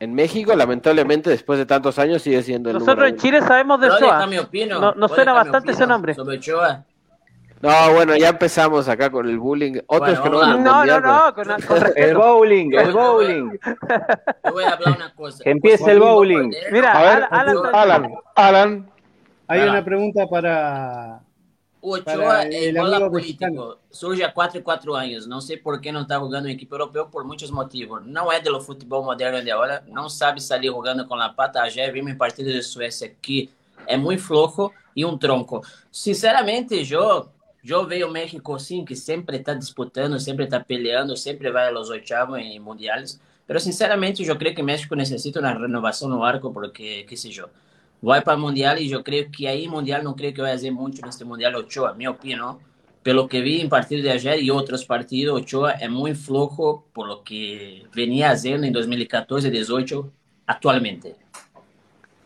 en México. Lamentablemente, después de tantos años, sigue siendo el Nosotros en Chile sabemos de Ochoa. No, no suena bastante ese nombre. Sobre Ochoa. No, bueno, ya empezamos acá con el bullying. Otros que no No, no, no, con, el bowling, el bowling. Te voy a hablar una cosa. Que empiece el bowling. Mira, a ver, Alan, Alan, Hay una pregunta para. Ochoa es bola político. Surge a 4 y 4 años. No sé por qué no está jugando en equipo europeo por muchos motivos. No es de lo fútbol moderno de ahora. No sabe salir jugando con la pata. Ayer vimos en partido de Suecia que es muy flojo y un tronco. Sinceramente, yo yo veo México assim, que sempre está disputando, sempre está peleando, sempre vai aos oitavos em mundiais. Pero sinceramente, eu creio que México necessita uma renovação no arco, porque, que sei eu, vai para o Mundial e eu creio que aí Mundial não creio que vai fazer muito neste Mundial Ochoa, minha opinião. Pelo que vi em partido de ayer e outros partidos, Ochoa é muito flojo por lo que venía fazendo em 2014 e 2018 atualmente.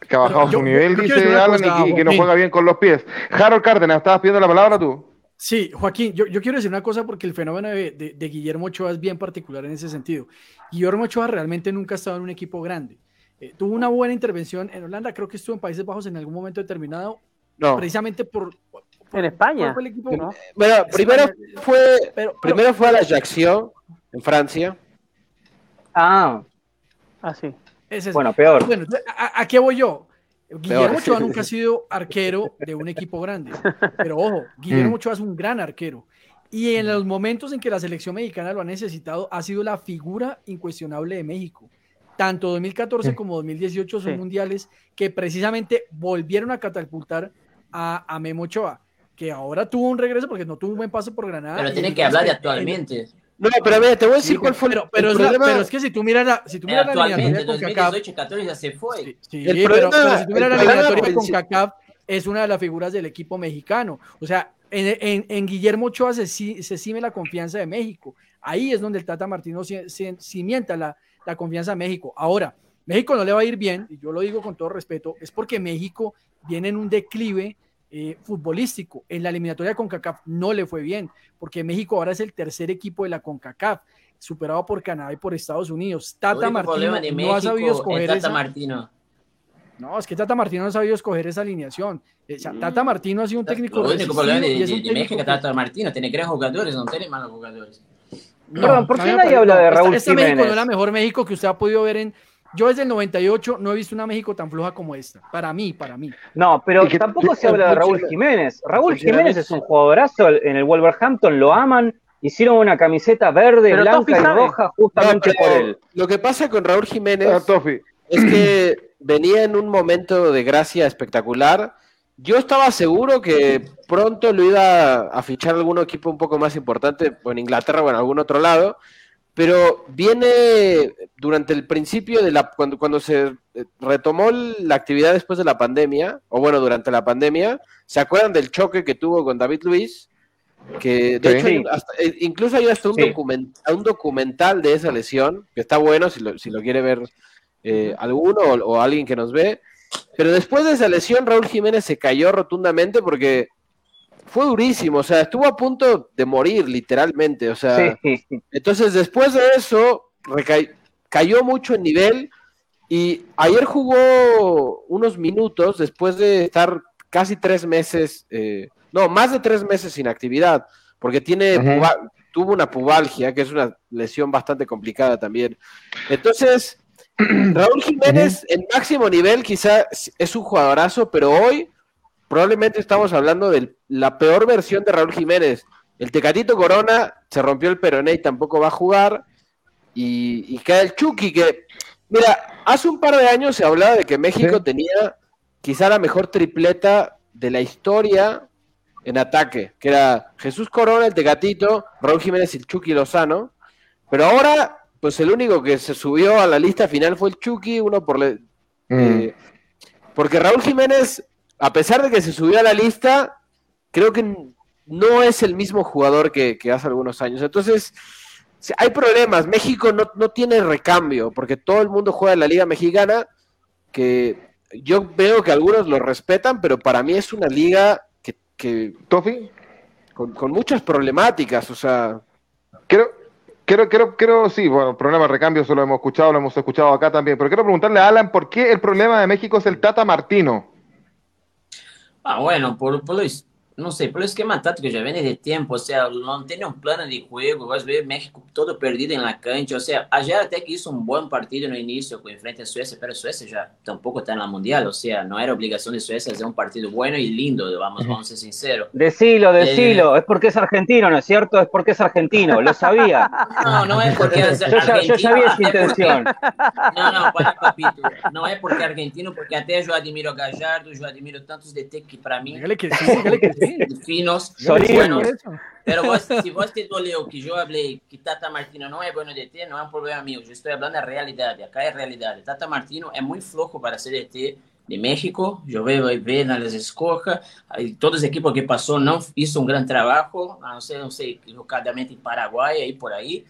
Que ha bajado su nivel, dice Alan, y que, que no juega bien con los pies. Harold Cárdenas, ¿estabas pidiendo la palabra tú? Sí, Joaquín, yo, quiero decir una cosa porque el fenómeno de, Guillermo Ochoa es bien particular en ese sentido. Guillermo Ochoa realmente nunca ha estado en un equipo grande. Eh, tuvo una buena intervención en Holanda, creo que estuvo en Países Bajos en algún momento determinado, no. precisamente por, en España. Bueno, primero fue, primero fue a la Ajaccio en Francia. Ah, ah sí. bueno, peor. Bueno, ¿a, qué voy yo? Guillermo Ochoa nunca ha sido arquero de un equipo grande, pero ojo, Guillermo mm. Ochoa es un gran arquero. Y en los momentos en que la selección mexicana lo ha necesitado, ha sido la figura incuestionable de México. Tanto 2014 como 2018 son mundiales que precisamente volvieron a catapultar a, a Memo Ochoa, que ahora tuvo un regreso porque no tuvo un buen paso por Granada. Pero tiene que hablar de actualmente. No, pero a ver, te voy a decir cuál fue pero, pero, pero es que si tú miras la, si tú miras la eliminatoria con CACAF, 14 ya se fue. Sí, pero, pero, si tú miras la eliminatoria con CACAF, es una de las figuras del equipo mexicano. O sea, en, en, en Guillermo Ochoa se, se cime la confianza de México. Ahí es donde el Tata Martino cimienta la, la confianza de México. Ahora, México no le va a ir bien, y yo lo digo con todo respeto, es porque México viene en un declive eh, futbolístico. En la eliminatoria de CONCACAF no le fue bien, porque México ahora es el tercer equipo de la CONCACAF, superado por Canadá y por Estados Unidos. Tata Martino no ha sabido escoger Tata Martino. No, es que Tata Martino no ha sabido escoger esa alineación. O sea, Tata mm. Martino ha sido un técnico. El único problema de, de, México que Tata Martino tiene tres jugadores, no tiene malos jugadores. No, ¿por qué nadie habla de Raúl esta, Jiménez? México no es la mejor México que usted ha podido ver en, yo desde el 98 no he visto una México tan floja como esta. Para mí, para mí. No, pero tampoco se habla de Raúl Jiménez. Raúl Jiménez es un jugadorazo en el Wolverhampton, lo aman. Hicieron una camiseta verde, blanca y roja justamente por él. Lo que pasa con Raúl Jiménez ah, es que venía en un momento de gracia espectacular. Yo estaba seguro que pronto lo iba a fichar algún equipo un poco más importante, o en Inglaterra o en algún otro lado pero viene durante el principio de la cuando, cuando se eh, retomó la actividad después de la pandemia, o bueno, durante la pandemia, ¿se acuerdan del choque que tuvo con David Luis? Que de hecho, eh, incluso hay hasta un, un, documental de esa lesión, que está bueno si lo, si lo quiere ver eh, alguno o, alguien que nos ve. Pero después de esa lesión, Raúl Jiménez se cayó rotundamente porque fue durísimo, o sea, estuvo a punto de morir literalmente, o sea, entonces después de eso cayó mucho en nivel y ayer jugó unos minutos después de estar casi tres meses, eh, no, más de tres meses sin actividad, porque tiene, tuvo una pubalgia, que es una lesión bastante complicada también. Entonces, Raúl Jiménez en máximo nivel quizá es un jugadorazo, pero hoy probablemente estamos hablando de la peor versión de Raúl Jiménez. El Tecatito Corona se rompió el peroné y tampoco va a jugar. Y, y queda el Chucky, que, mira, hace un par de años se hablaba de que México tenía quizá la mejor tripleta de la historia en ataque, que era Jesús Corona, el Tecatito, Raúl Jiménez y el Chucky Lozano. Pero ahora, pues el único que se subió a la lista final fue el Chucky, uno por... Le, mm. eh, porque Raúl Jiménez a pesar de que se subió a la lista, creo que no es el mismo jugador que, hace algunos años. Entonces, hay problemas. México no, tiene recambio, porque todo el mundo juega en la Liga Mexicana, que yo veo que algunos lo respetan, pero para mí es una liga que... que Con, con muchas problemáticas, o sea... Creo, Quiero, quiero, quiero, sí, bueno, problema de recambio, eso lo hemos escuchado, lo hemos escuchado acá también, pero quiero preguntarle a Alan por qué el problema de México es el Tata Martino. Ah, bueno, por, por, lo, não sei, pelo esquema tático já vem de tempo, ou seja, não tem um plano de jogo, vai ver México todo perdido na cancha, ou seja, ayer até que hizo um bom partido no início com frente a Suécia, pero Suécia já tampouco está na Mundial, ou seja, não era obrigação de Suécia fazer um partido bueno e lindo, vamos, vamos ser sinceros. Decilo, decilo, eh, es porque es argentino, ¿no es cierto? Es porque es argentino, lo sabía. No, no es porque es yo, ya, yo sabía esa intención. No, no, para papito, não é porque argentino, porque até eu admiro a Gallardo, eu admiro tantos DT que para mim... Dígale que dígale que. finos, buenos. Pero vos, si vos te doleu que yo hablé que Tata Martino no es bueno de DT, no es un problema mío. Yo estoy hablando de realidad. Acá es realidad. Tata Martino es muy flojo para ser DT de México. Yo veo y veo, las escoja. Todos los equipos que pasó no hizo un gran trabajo. No sé, no sé, localmente en Paraguay, ahí por ahí.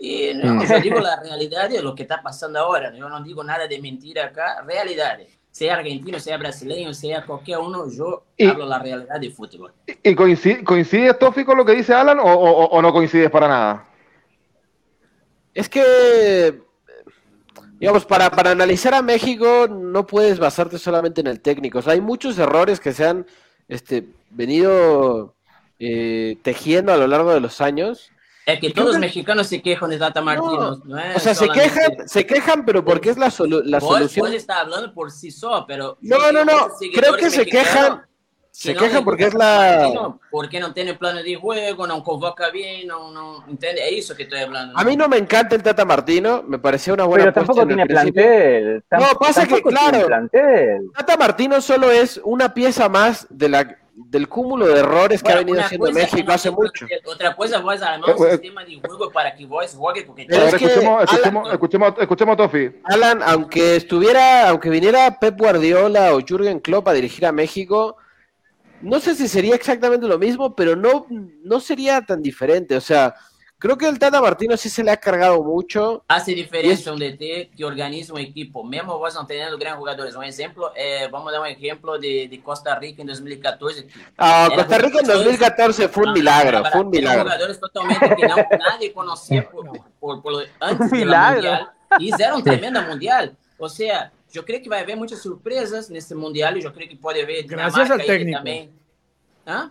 Y no, yo digo la realidad de lo que está pasando ahora. Yo no digo nada de mentira acá. Realidad. Sea argentino, sea brasileño, sea cualquier uno, yo Y- hablo la realidad de fútbol. ¿Y coincide, coincides, Tofi, con lo que dice Alan o, o- o no coincides para nada? Es que, digamos, para, para analizar a México no puedes basarte solamente en el técnico. O sea, hay muchos errores que se han este, venido eh, tejiendo a lo largo de los años. Es que todos los mexicanos se quejan de Tata Martino. No, es O sea, se solamente- quejan, se quejan, pero porque es la, solu- la Vos, solución. vos estás hablando por sí solo, pero... No, no, no. Creo que se quejan. que Se no quejan porque es la. Martino, Porque no tiene plano de juego, no convoca bien, no, no, ¿entiendes? Es eso que estoy hablando. A mí no me encanta el Tata Martino, me pareció una buena Pero tampoco tiene plantel. Tam- No, pasa que, claro. Tata Martino solo es una pieza más de la, del cúmulo de errores que ha Bueno, venido haciendo México hace mucho. Otra cosa, vos armar Eh, un eh. sistema de juego para que vos juegues, porque es que, escuchemos, Alan- escuchemos, escuchemos, escuchemos a Tofi. Alan, aunque estuviera, aunque viniera Pep Guardiola o Jürgen Klopp a dirigir a México, no sé si sería exactamente lo mismo, pero no, no sería tan diferente. O sea, creo que el Tata Martino sí se le ha cargado mucho. hace diferencia un DT que organiza un equipo, mesmo vos no teniendo grandes jugadores. Un ejemplo, eh, vamos a dar un ejemplo de, de Costa Rica en 2014. que Ah, Costa Rica en jugadores- 2014 fue un Ah, milagro, fue un milagro. jugadores totalmente que no, nadie conocía por, por, por antes Un del milagro. mundial hicieron tremenda mundial. O sea, yo creo que va a haber muchas sorpresas en este mundial y yo creo que puede haber Gracias Dinamarca al ahí técnico. también. ¿Ah?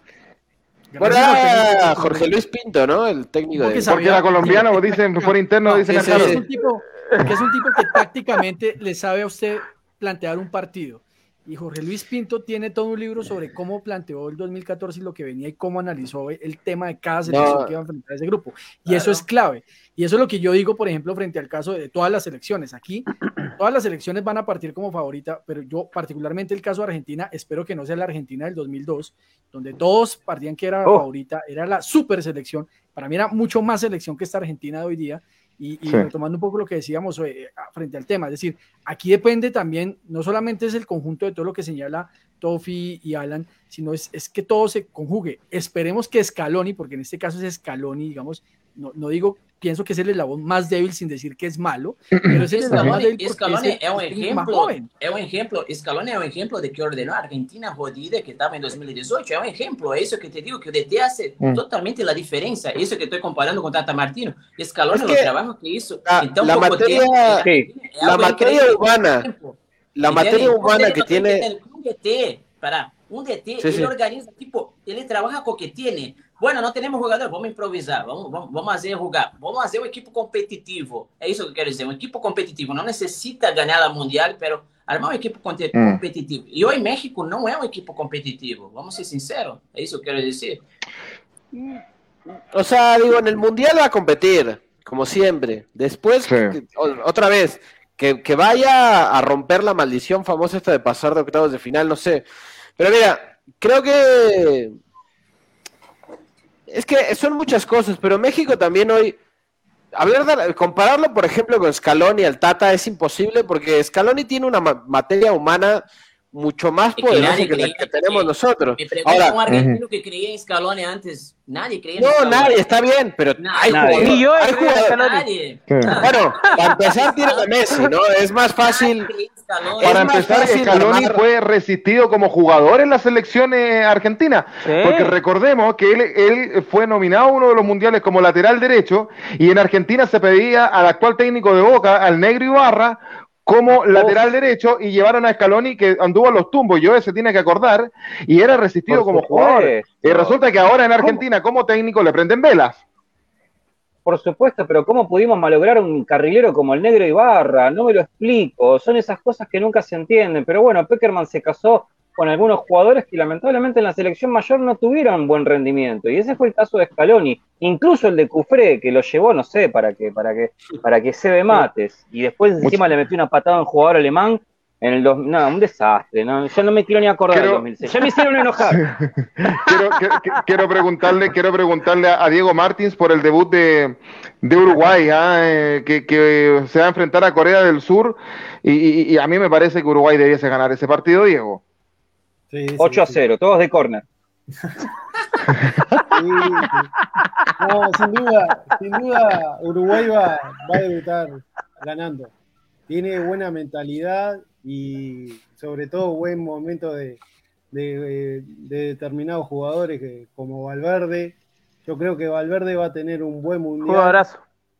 Bueno, era. Jorge Luis Pinto, ¿no? El técnico Porque de... Porque era colombiano, dicen, por interno, No, dicen sí. es un tipo, porque es un tipo que tácticamente le sabe a usted plantear un partido. Y Jorge Luis Pinto tiene todo un libro sobre cómo planteó el 2014 y lo que venía y cómo analizó el tema de cada selección No. que iba a enfrentar a ese grupo. Y Claro. eso es clave. Y eso es lo que yo digo, por ejemplo, frente al caso de todas las selecciones. Aquí, todas las selecciones van a partir como favorita, pero yo, particularmente el caso de Argentina, espero que no sea la Argentina del 2002, donde todos partían que era la Oh. favorita, era la super selección. Para mí era mucho más selección que esta Argentina de hoy día. Y, y Sí. retomando un poco lo que decíamos eh, frente al tema, es decir, aquí depende también, no solamente es el conjunto de todo lo que señala Tofi y Alan, sino es, es que todo se conjugue. Esperemos que Scaloni, porque en este caso es Scaloni, digamos, no, no digo, pienso que es el eslabón más débil sin decir que es malo, pero es el eslabón más débil Scaloni es el- es un es el más ejemplo, joven. es un ejemplo, Scaloni es un ejemplo de que ordenó a Argentina jodida que estaba en 2018, es un ejemplo, es eso que te digo, que desde hace Mm. totalmente la diferencia, eso que estoy comparando con Tata Martino, Scaloni, Es los que trabajos que hizo, la- en tan la poco materia- tiempo, en sí, materia increíble. humana, materia Un humana que el- Un DT, para, un DT, Sí, él sí. organiza, tipo, él trabaja con lo que tiene. Bueno, no tenemos jugador, vamos improvisar, vamos, vamos, vamos fazer jugar, vamos fazer um equipo competitivo. É isso que eu quero dizer, um equipo competitivo. Não necessita ganhar a Mundial, pero armar um equipo Hum. competitivo. E hoje México não é um equipo competitivo, vamos ser sinceros, é isso que eu quero dizer. O sea, digo, en el Mundial va a competir, como siempre. Después, Sí. otra vez, que, que vaya a romper la maldición famosa esta de pasar de octavos de final, no sé. Pero mira, creo que... Es que son muchas cosas, pero México también hoy... Hablar de, compararlo, por ejemplo, con Scaloni al Tata es imposible porque Scaloni tiene una ma- materia humana mucho más que poderosa nadie que la que que- tenemos nosotros. Me Ahora, un argentino que creía en Scaloni antes. Nadie creía en no, Scaloni. nadie, está bien, pero Nadie. hay jugadores- Y yo hay jugadores-. Nadie. Bueno, para empezar tiene a Messi, ¿no? Es más fácil. Scaloni. Para empezar, Scaloni armar- fue resistido como jugador en la selección eh, argentina. Sí. Porque recordemos que él, él fue nominado a uno de los mundiales como lateral derecho y en Argentina se pedía al actual técnico de Boca, al Negro Ibarra, como lateral derecho y llevaron a Scaloni que anduvo a los tumbos. Yo se tiene que acordar y era resistido como jugador. Y resulta que ahora en Argentina como técnico le prenden velas. Por supuesto, pero ¿cómo pudimos malograr un carrilero como el negro Ibarra? No me lo explico. Son esas cosas que nunca se entienden. Pero bueno, Peckerman se casó con algunos jugadores que lamentablemente en la selección mayor no tuvieron buen rendimiento. Y ese fue el caso de Scaloni. Incluso el de Cufré, que lo llevó, no sé, para que, para que, para que se ve mates. Y después encima le metió una patada a un jugador alemán en el dos, no, un desastre. ¿no? Yo no me quiero ni acordar del Quiero- 2006. Ya me hicieron enojar. quiero, que- que- quiero preguntarle, quiero preguntarle a, a Diego Martins por el debut de, de Uruguay, ¿ah? Eh, que, que se va a enfrentar a Corea del Sur y, y- y a mí me parece que Uruguay debiese ganar ese partido, Diego. Sí, sí, 8 a sí. 0, todos de córner. Sí, sí. No, sin duda, sin duda Uruguay va, va a debutar ganando. tiene buena mentalidad y sobre todo buen momento de, de, determinados jugadores que, como Valverde. Yo creo que Valverde va a tener un buen mundial.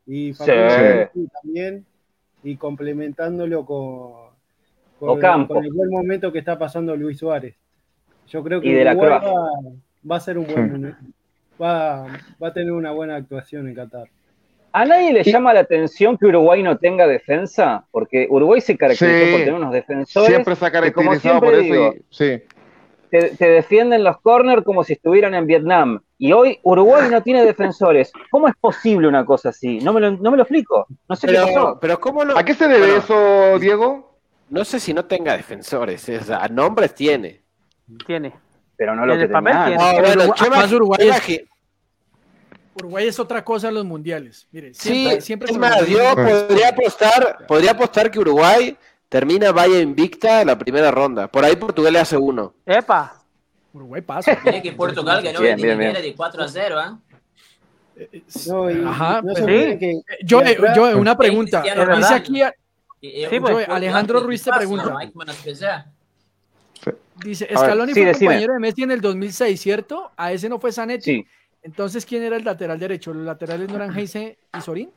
Y también, y complementándolo con, con, el buen momento que está pasando Luis Suárez. Yo creo que va, va, a ser un buen va, va a tener una buena actuación en Qatar. ¿A nadie le llama la atención que Uruguay no tenga defensa? Porque Uruguay se caracterizó por tener unos defensores. Siempre se ha caracterizado por eso. sí. te, defienden los corners como si estuvieran en Vietnam. Y hoy Uruguay no tiene defensores. ¿Cómo es posible una cosa así? No me lo, no me lo explico. No sé pero, qué pasó. Pero ¿cómo ¿A qué se debe eso, Diego? No sé si no tenga defensores. O sea, nombres tiene. Tiene. Pero no lo que papel tiene. Ah, bueno, Uruguay, Uruguay es otra cosa en los mundiales. Mire, siempre, sí, siempre es más, yo podría apostar, podría apostar que Uruguay termina vaya invicta en la primera ronda. Por ahí Portugal le hace uno. ¡Epa! Uruguay pasa. Tiene que Portugal ganó bien, bien, bien. de 4 a 0, ¿ah? ¿eh? No, Ajá, no sí. que, yo, que yo, una pregunta. Dice aquí, sí, pues, Alejandro Ruiz te pregunta. Dice, Scaloni sí, fue compañero de Messi en el 2006, ¿cierto? A ese no fue Zanetti. Sí. Entonces, ¿quién era el lateral derecho? ¿Los laterales no eran Heise y Sorín?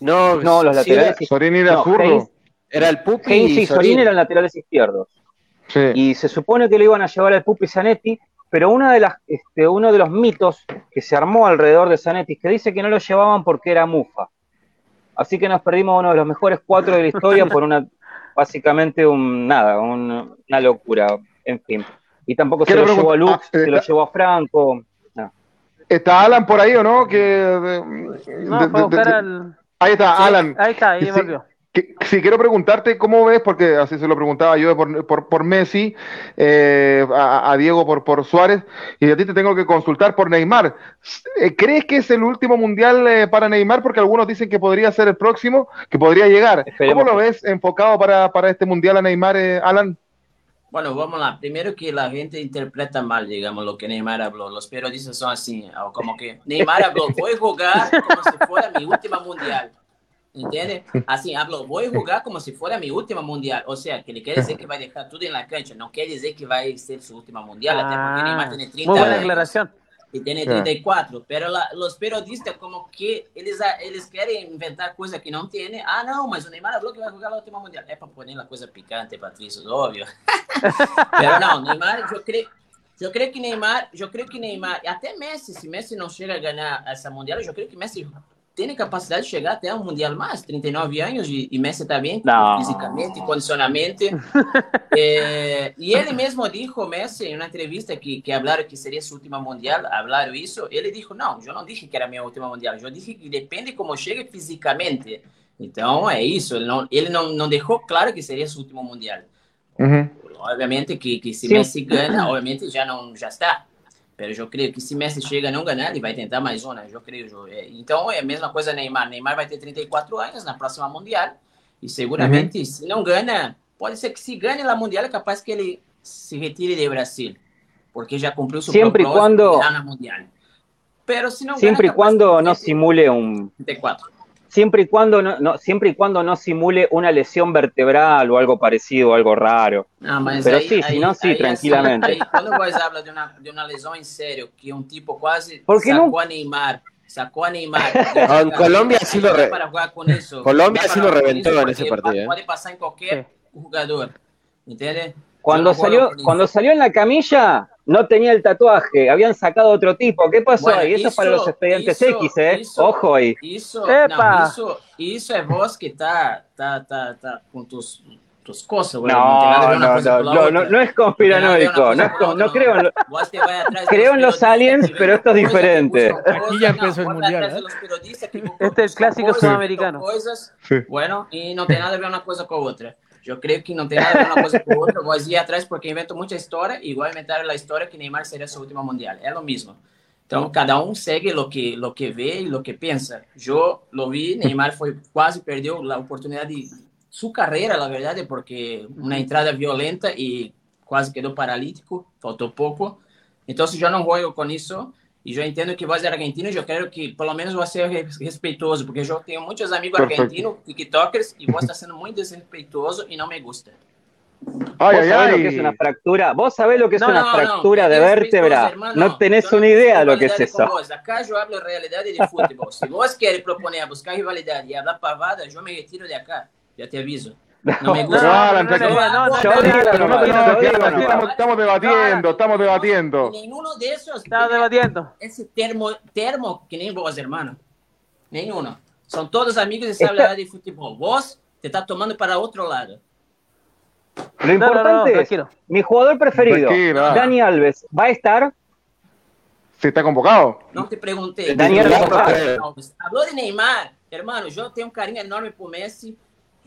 No, no, los laterales. Sorín era no, zurdo. era el Pupi. y, Sorín eran laterales izquierdos. Sí. Y se supone que lo iban a llevar al Pupi Zanetti, pero una de las, este, uno de los mitos que se armó alrededor de Zanetti es que dice que no lo llevaban porque era mufa. Así que nos perdimos uno de los mejores cuatro de la historia por una, básicamente un nada, una locura, en fin. Y tampoco se lo llevó a Lux, ah, se lo llevó a Franco. ¿Está Alan por ahí o no? Que, no, al... Ahí está, Alan. Ahí está, ahí volvió. Sí, quiero preguntarte cómo ves, porque así se lo preguntaba yo por, por, por Messi, eh, a, Diego por, por Suárez, y a ti te tengo que consultar por Neymar. Eh, ¿Crees que es el último mundial eh, para Neymar? Porque algunos dicen que podría ser el próximo, que podría llegar. ¿Cómo lo ves enfocado para, para este mundial a Neymar, Alan? Bueno, vamos lá. Primero que la gente interpreta mal, digamos, lo que Neymar habló. Los periodistas son así, como que Neymar habló, voy a jugar como si fuera mi última mundial. ¿Entiende? Así habló, voy a jugar como si fuera mi última mundial. O sea, que le quiere decir que va a dejar todo en la cancha. No quiere decir que va a ser su última mundial, até porque Neymar tiene 30 Muy buena declaración y tiene 34, pero la, los periodistas como que eles, eles querem inventar coisa que não tem. Ah, não, mas o Neymar falou que vai jogar a última mundial. É para pôr a coisa picante, Patrício, óbvio. pero não, Neymar, eu creio, eu creio que Neymar, eu creio que Neymar, até Messi, se Messi não chega a ganhar essa mundial, eu creio que Messi tem capacidade de chegar até um mundial mais, 39 anos, e, e Messi está bem não. fisicamente, condicionamento. eh, e ele mesmo disse, Messi, em uma entrevista que, que falaram que seria sua última mundial, falaram isso, ele disse, não, eu não disse que era minha última mundial, eu disse que depende como chega fisicamente. Então, é isso, ele não, ele não, não deixou claro que seria seu último mundial. Uhum. Obviamente que, que se Sim. Messi ganha, obviamente já não já está. Pero eu creio que se Messi chega a não ganhar, ele vai tentar mais uma, eu creio. É, então é a mesma coisa Neymar. Neymar vai ter 34 anos na próxima Mundial e seguramente, uhum. se não ganha, pode ser que se ganhe a Mundial, é capaz que ele se retire de Brasil, porque já cumpriu seu Siempre quando na Mundial. Pero se não Siempre e quando não simule um 34. Siempre y cuando no, no, siempre y cuando no simule una lesión vertebral o algo parecido, algo raro. No, Pero ahí, sí, si no, sí, ahí, tranquilamente. Ahí, cuando vos hablas de una, de una lesión en serio, que un tipo quase sacó no? a Neymar, sacó a Neymar. en Colombia sí lo, re... para jugar con eso, Colombia sí lo reventó en ese partido. Puede pasar en cualquier sí. jugador, ¿entiendes? Cuando salió, cuando salió en la camilla, no tenía el tatuaje, habían sacado otro tipo. ¿Qué pasó bueno, ahí? Eso, es para los expedientes isso, X, ¿eh? Isso, Ojo ahí. Não, isso, isso é vos que tá, tá, tá, tá com tus, tus cosas, güey. No, no, no, no, no, no, es conspiranoico, no, es, no, creo en, lo, creo en los aliens, pero esto es diferente. Aquí ya empezó el mundial. ¿eh? Este es el clásico sudamericano. Bueno, y no tiene nada que ver una cosa con otra. Eu creio que não tem nada a ver uma coisa com outra. Vou ir atrás porque invento muita história, igual inventaram a história que Neymar seria sua última mundial. É o mesmo. Então, cada um segue o que, lo que vê e o que pensa. Eu lo vi, Neymar foi quase perdeu a oportunidade de sua carreira, na verdade, porque uma entrada violenta e quase quedou paralítico, faltou pouco. Então, se eu não jogo com isso, E eu entendo que você é argentino, eu quero que pelo menos você seja respeitoso, porque eu tenho muitos amigos Perfeito. argentinos, tiktokers, e você está sendo muito desrespeitoso e não me gusta. Ay, ¿Vos ay, sabés lo ay. que es una fractura? ¿Vos sabés lo que es No, una no, no. fractura de Respeitoso, vértebra? hermano. No tenés Yo una no idea de lo que es eso. vos. Acá eu hablo realidade de futebol. Se vos querem proponer buscar rivalidade e hablar pavada, eu me retiro de acá. Já te aviso. No me No, gusta. No, no, no, no, no, Yo no, no, no, no, no, no, yo estamos, estamos debatiendo, estamos debatiendo. Nenhum desses. Estaba debatiendo. Esse termo, termo que nem vos, hermano. Nenhum. São todos amigos e Esta- sabem hablar de futebol. Vos te tá tomando para outro lado. Lo No, no, no, importante es, mi jugador preferido, ah. Dani Alves, ¿va a estar? Si está convocado. Não te Não, Gonçalves. não. Falou de Neymar. Hermano, eu tenho um carinho enorme por Messi.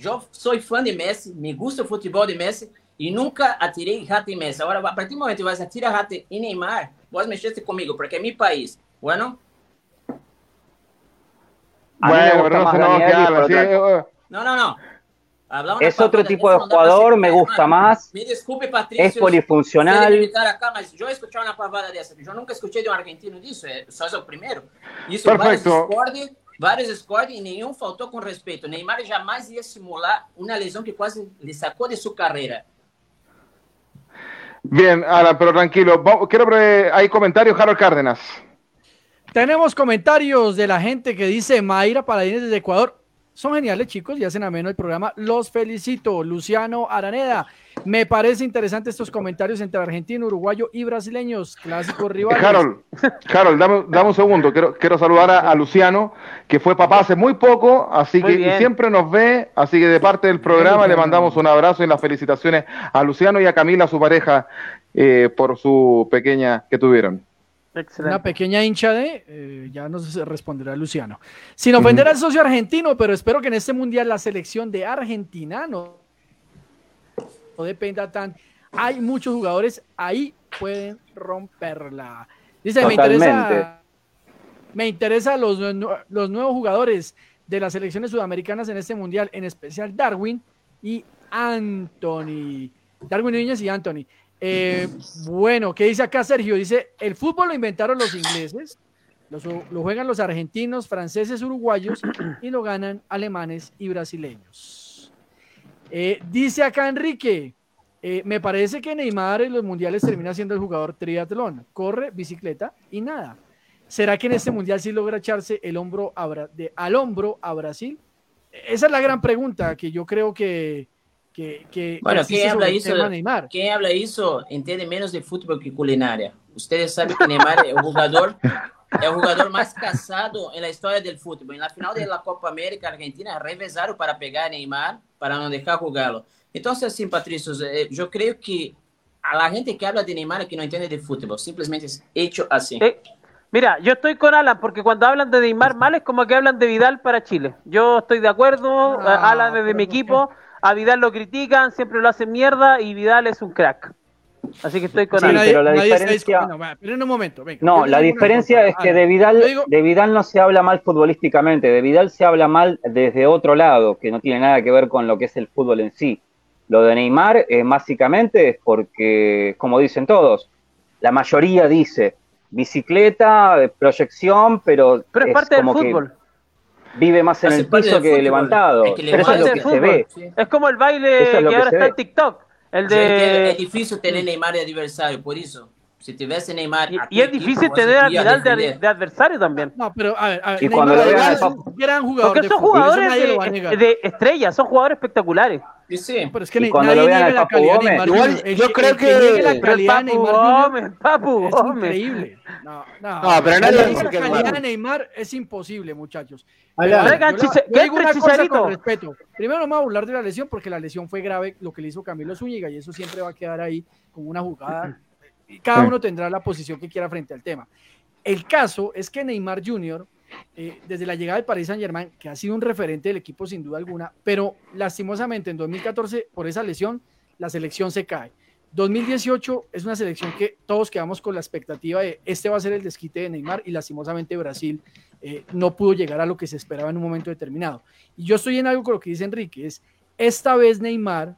Eu sou fã de Messi. Me gusta o futebol de Messi. E nunca atirei rato em Messi. Agora, a partir do momento que você atira rato em Neymar, vos mexeste comigo, porque é meu país. Bueno? A mí me Bueno, gusta pero no más se enoje, Daniel y por Alan. sí, otra- eh, Não, não, não. Hablar una Es otro pavada tipo dessa de não dá pra jugador, ser me hermano. gusta más. Me desculpe, Patrício. Es polifuncional. se ele imitar acá, mas eu escutar uma pavada dessa. Eu nunca escutei de um argentino disso. É, só é o primeiro. Isso vários Perfeito. discordem, vários discordem e nenhum faltou com respeito. Neymar jamais ia simular uma lesão que quase lhe sacou de sua carreira. Bien, Alan, pero tranquilo. Quiero pre- hay comentarios, Harold Cárdenas. Tenemos comentarios de la gente que dice Mayra Paladines desde Ecuador. Son geniales, chicos, y hacen ameno el programa. Los felicito. Luciano Araneda. Me parece interesante estos comentarios entre argentino, uruguayo y brasileños, clásicos rivales. Harold, Harold, dame, dame un segundo. Quiero, quiero saludar a, a Luciano, que fue papá hace muy poco, así Muy que bien. siempre nos ve. Así que de parte del programa le mandamos un abrazo y las felicitaciones a Luciano y a Camila, su pareja, eh, por su pequeña que tuvieron. Una pequeña hincha de, eh, ya nos responderá Luciano. Sin ofender al socio argentino, pero espero que en este mundial la selección de Argentina no, no dependa tan. Hay muchos jugadores ahí pueden romperla. Dice, me interesa, me interesa los, los nuevos jugadores de las selecciones sudamericanas en este mundial, en especial Darwin y Anthony. Darwin Núñez y Anthony. Eh, bueno, ¿qué dice acá Sergio? Dice, el fútbol lo inventaron los ingleses, lo juegan los argentinos, franceses, uruguayos y lo ganan alemanes y brasileños. Eh, dice acá Enrique, eh, me parece que Neymar en los mundiales termina siendo el jugador triatlón, corre, bicicleta y nada. ¿Será que en este mundial sí logra echarse el hombro de, al hombro a Brasil? Esa es la gran pregunta que yo creo que, que, que Bueno, ¿quién habla Neymar. Quem habla isso entende menos de futebol que culinária. Ustedes sabem que Neymar é o jogador é o jogador mais caçado na história do futebol. Na final da Copa América, a Argentina revezaram para pegar Neymar para não deixar jogá-lo. Então, assim, Patrício, eh, eu creio que a gente que habla de Neymar que não entende de futebol. Simplesmente é hecho assim. Eh, mira, yo estoy con Alan porque cuando hablan de Neymar mal es como que hablan de Vidal para Chile. Yo estoy de acuerdo, Ah, Alan es de mi ¿por qué? A Vidal lo critican, siempre lo hacen mierda y Vidal es un crack. Así que estoy con Sí, nadie- pero la diferencia-. Va, pero en un momento, venga. No, la diferencia es que A ver, de Vidal, digo- de Vidal no se habla mal futbolísticamente, de Vidal se habla mal desde otro lado, que no tiene nada que ver con lo que es el fútbol en sí. Lo de Neymar, eh, básicamente, es porque, como dicen todos, la mayoría dice bicicleta, proyección, pero, Pero es parte del que fútbol. Vive más en el piso que fútbol. levantado. Es que pero eso es lo que se ve. fútbol. Es como el baile Eso es que que ahora está ve. en TikTok. El Eu entendo, É de... difícil ter Neymar de adversário, por isso. Se tivesse Neymar. Y, y es difícil tener a ia Vidal de, de adversario también. No, pero a ver, a ver, Y cuando Neymar lo vean es al un gran jugador Porque de son fútbol, eso jugadores de, negar. de estrellas, son jugadores espectaculares. E sim. Pero es que Y cuando nadie lo vean al la Papu calidad de Gómez, Neymar igual. El yo creo el que que- la calidad Papu Neymar Gómez, Papu es Gómez. increíble. No, no. No, pero nadie dice la que es calidad de Neymar es imposible, muchachos. Yo digo ¿qué una cosa con respeto. Primero no me voy a hablar de la lesión porque la lesión fue grave, lo que le hizo Camilo Zúñiga y eso siempre va a quedar ahí como una jugada. Cada Sí. uno tendrá la posición que quiera frente al tema. El caso es que Neymar Jr., eh, desde la llegada del Paris Saint Germain, que ha sido un referente del equipo sin duda alguna, pero lastimosamente en 2014, por esa lesión, la selección se cae. 2018 es una selección que todos quedamos con la expectativa de este va a ser el desquite de Neymar y lastimosamente Brasil eh, no pudo llegar a lo que se esperaba en un momento determinado. Y yo estoy en algo con lo que dice Enrique, es esta vez Neymar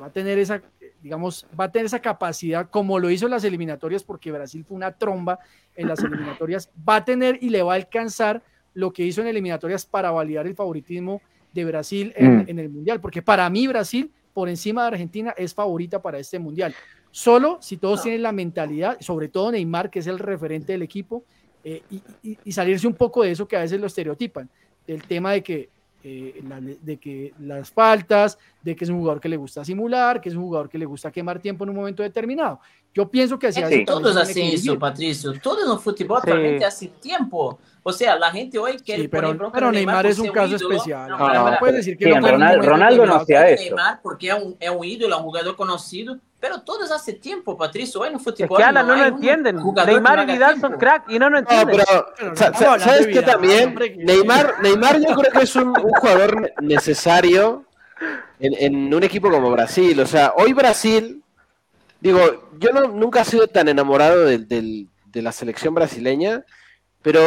va a tener esa, digamos, va a tener esa capacidad, como lo hizo en las eliminatorias, porque Brasil fue una tromba en las eliminatorias, va a tener y le va a alcanzar lo que hizo en eliminatorias para validar el favoritismo de Brasil en, Mm. en el Mundial, porque para mí Brasil, por encima de Argentina, es favorita para este Mundial. Solo si todos tienen la mentalidad, sobre todo Neymar, que es el referente del equipo, eh, y, y- y salirse un poco de eso que a veces lo estereotipan, del tema de que, eh, la- de que las faltas, de que es un jugador que le gusta simular, que es un jugador que le gusta quemar tiempo en un momento determinado. Yo pienso que así É Sí. que todos que vivir. isso, Patrício. Todos no futebol Sí. atualmente hace tiempo. O sea, la gente hoy quiere Sí, pero, poner pero no Neymar es un caso ídolo. especial. No, No, para, no puedes decir que Sí, no en fue en un Ronald- momento Ronaldo no hacía eso. Neymar porque é um, é um ídolo, é um jogador conhecido, pero todos hace tiempo, Patrício. Hoy no Es futebol que Alan no lo un entienden. jugador que Neymar no y Vidal tiempo. son crack y no lo No, entienden. pero Pero no sa- hablando ¿sabes qué también? Neymar, Neymar yo creo que es un, un jugador necesario en, en un equipo como Brasil. O sea, hoy Brasil, digo, yo no, nunca he sido tan enamorado del- de la selección brasileña, pero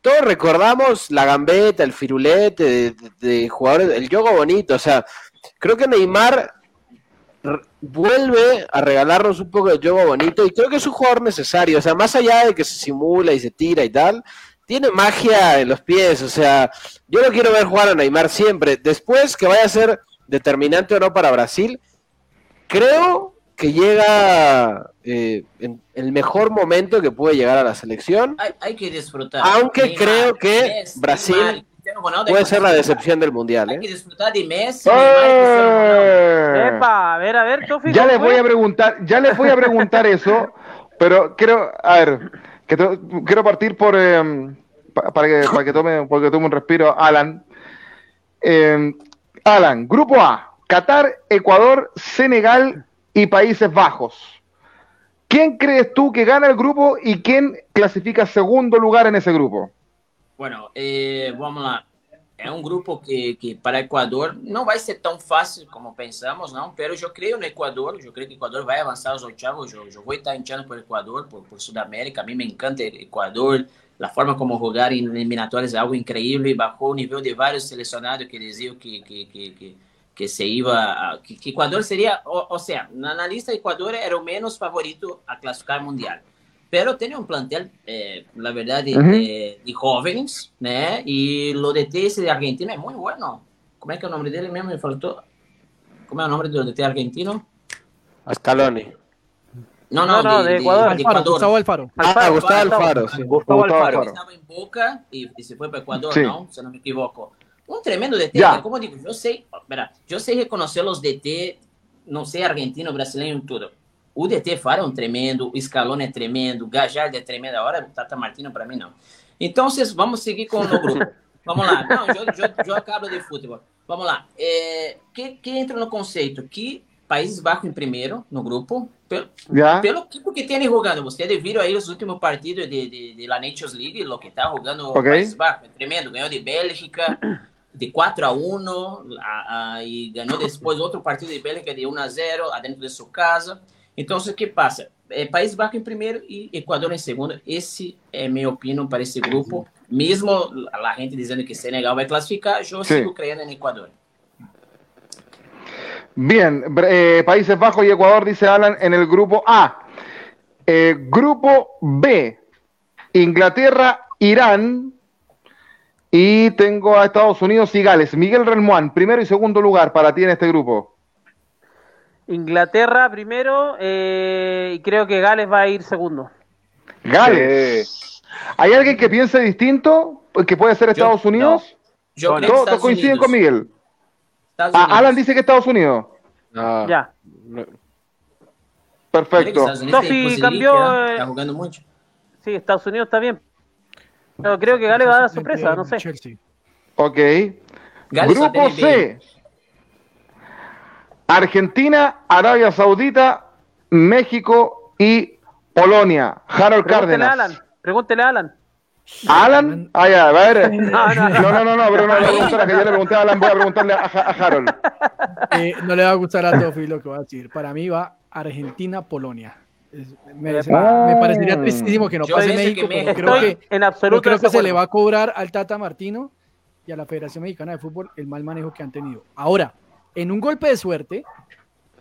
todos recordamos la gambeta, el firulete de, de- de jugadores, el juego bonito. O sea, creo que Neymar vuelve a regalarnos un poco de juego bonito y creo que es un jugador necesario. O sea, más allá de que se simula y se tira y tal, tiene magia en los pies. O sea, yo lo quiero ver jugar a Neymar siempre. Después que vaya a ser determinante o no para Brasil, creo que llega eh, en el mejor momento que puede llegar a la selección. Hay, hay que disfrutar. Aunque creo que Brasil Neymar, Puede ser la decepción del mundial. Hay ¿eh? que disfrutar de Messi, Neymar. ¡Eh! Epa, a ver, a ver, Tofi. Ya ¿cómo les voy a preguntar, ya les voy a preguntar eso, pero quiero, a ver, que to- quiero partir por eh, pa- para que para que tome, para que tome un respiro, Alan. Eh, Alan, Grupo A, Qatar, Ecuador, Senegal y Países Bajos. ¿Quién crees tú que gana el grupo y quién clasifica segundo lugar en ese grupo? Bueno, eh, vamos lá. É um grupo que, que para Equador não vai ser tão fácil como pensamos, não. Pero eu creio no Equador. Eu creio que o Equador vai avançar aos oitavos. Eu, eu vou estar hinchando por Equador, por, por Sudamérica. A mim me encanta Equador. A forma como jogar em eliminatórias é algo incrível. Bajou o nível de vários selecionados que diziam que, que, que, que, que se iba a, que, que Equador seria, ou, ou seja, na, na lista Equador era o menos favorito a classificar mundial. Pero tiene un plantel, eh, la verdad, de, Ujú. de, de jóvenes, ¿né? Y lo de T ese de Argentina es muy bueno. ¿Cómo es que el nombre de él mismo me faltó? ¿Cómo es el nombre del T argentino? Scaloni. No, no, No, no, de Ecuador. de Alfaro, Gustavo Alfaro. Ah, Alfaro, Gustavo Gustavo. Alfaro, sí. Gustavo Alfaro. Alfaro. Estaba en Boca y, y se fue para Ecuador, Sí. ¿no? Si no me equivoco. Un tremendo DT, Ya. como digo, yo sé, verá, yo sé reconocer los DT, no sé, argentino, brasileño, tudo. O DT Fara é um tremendo, o Scaloni é tremendo, o Gajardo é tremendo, agora o Tata Martino para mim não. Então, vocês, vamos seguir com o grupo. Vamos lá. Não, eu, acabo de futebol. Vamos lá. É, que, que entra no conceito que Países Baixos em primeiro no grupo, pelo, ¿Ya? pelo equipo que tem jogando. Vocês viram aí os últimos partidos de, de, de la Nations League, lo que está jogando Ok. Países Baixos. É tremendo. Ganhou de Bélgica de 4 a 1 a, a, e ganhou depois outro partido de Bélgica de 1 a 0 dentro de sua casa. Então, o que passa? É, País Baixo em primeiro e Equador em segundo. Esse é minha opinião para esse grupo. Mesmo a gente dizendo que Senegal vai classificar, eu Sim. sigo crendo em Equador. Bien, eh, Países Bajos y Ecuador, dice Alan, en el grupo A. Eh, grupo B, Inglaterra, Irán. Y tengo a Estados Unidos y Gales. Miguel Relmuán, primero y segundo lugar para ti en este grupo. Inglaterra primero eh, y creo que Gales va a ir segundo. Gales. ¿Hay alguien que piense distinto? ¿Que puede ser Estados Yo- Unidos? Creio que Todos Estados coinciden Unidos. con Miguel. Ah. Alan dice que Estados Unidos. Ah, Ya. no- Perfecto. Tofi cambió, né? eh, Tá jogando muito. Sí, Estados Unidos está bien. Pero creo que Gales va a dar sorpresa, no sé. Chelsea. Ok. Gales Grupo. C. Argentina, Arabia Saudita, México y Polonia. Harold Pregúntele a Cárdenas. Alan. Pregúntele a Alan. ¿A Alan? Ah, ya, a ver. No, no, No, no, no, no, pero no le voy a preguntar a que yo le pregunté a Alan, voy a preguntarle a, a Harold. Eh, no le va a gustar a Tofi lo que va a decir. Para mí va Argentina-Polonia. Me, Ah. me parecería tristísimo que no Yo pase México, que pero creo que, en absoluto creo que se le va a cobrar al Tata Martino y a la Federación Mexicana de Fútbol el mal manejo que han tenido. Ahora, en un golpe de suerte,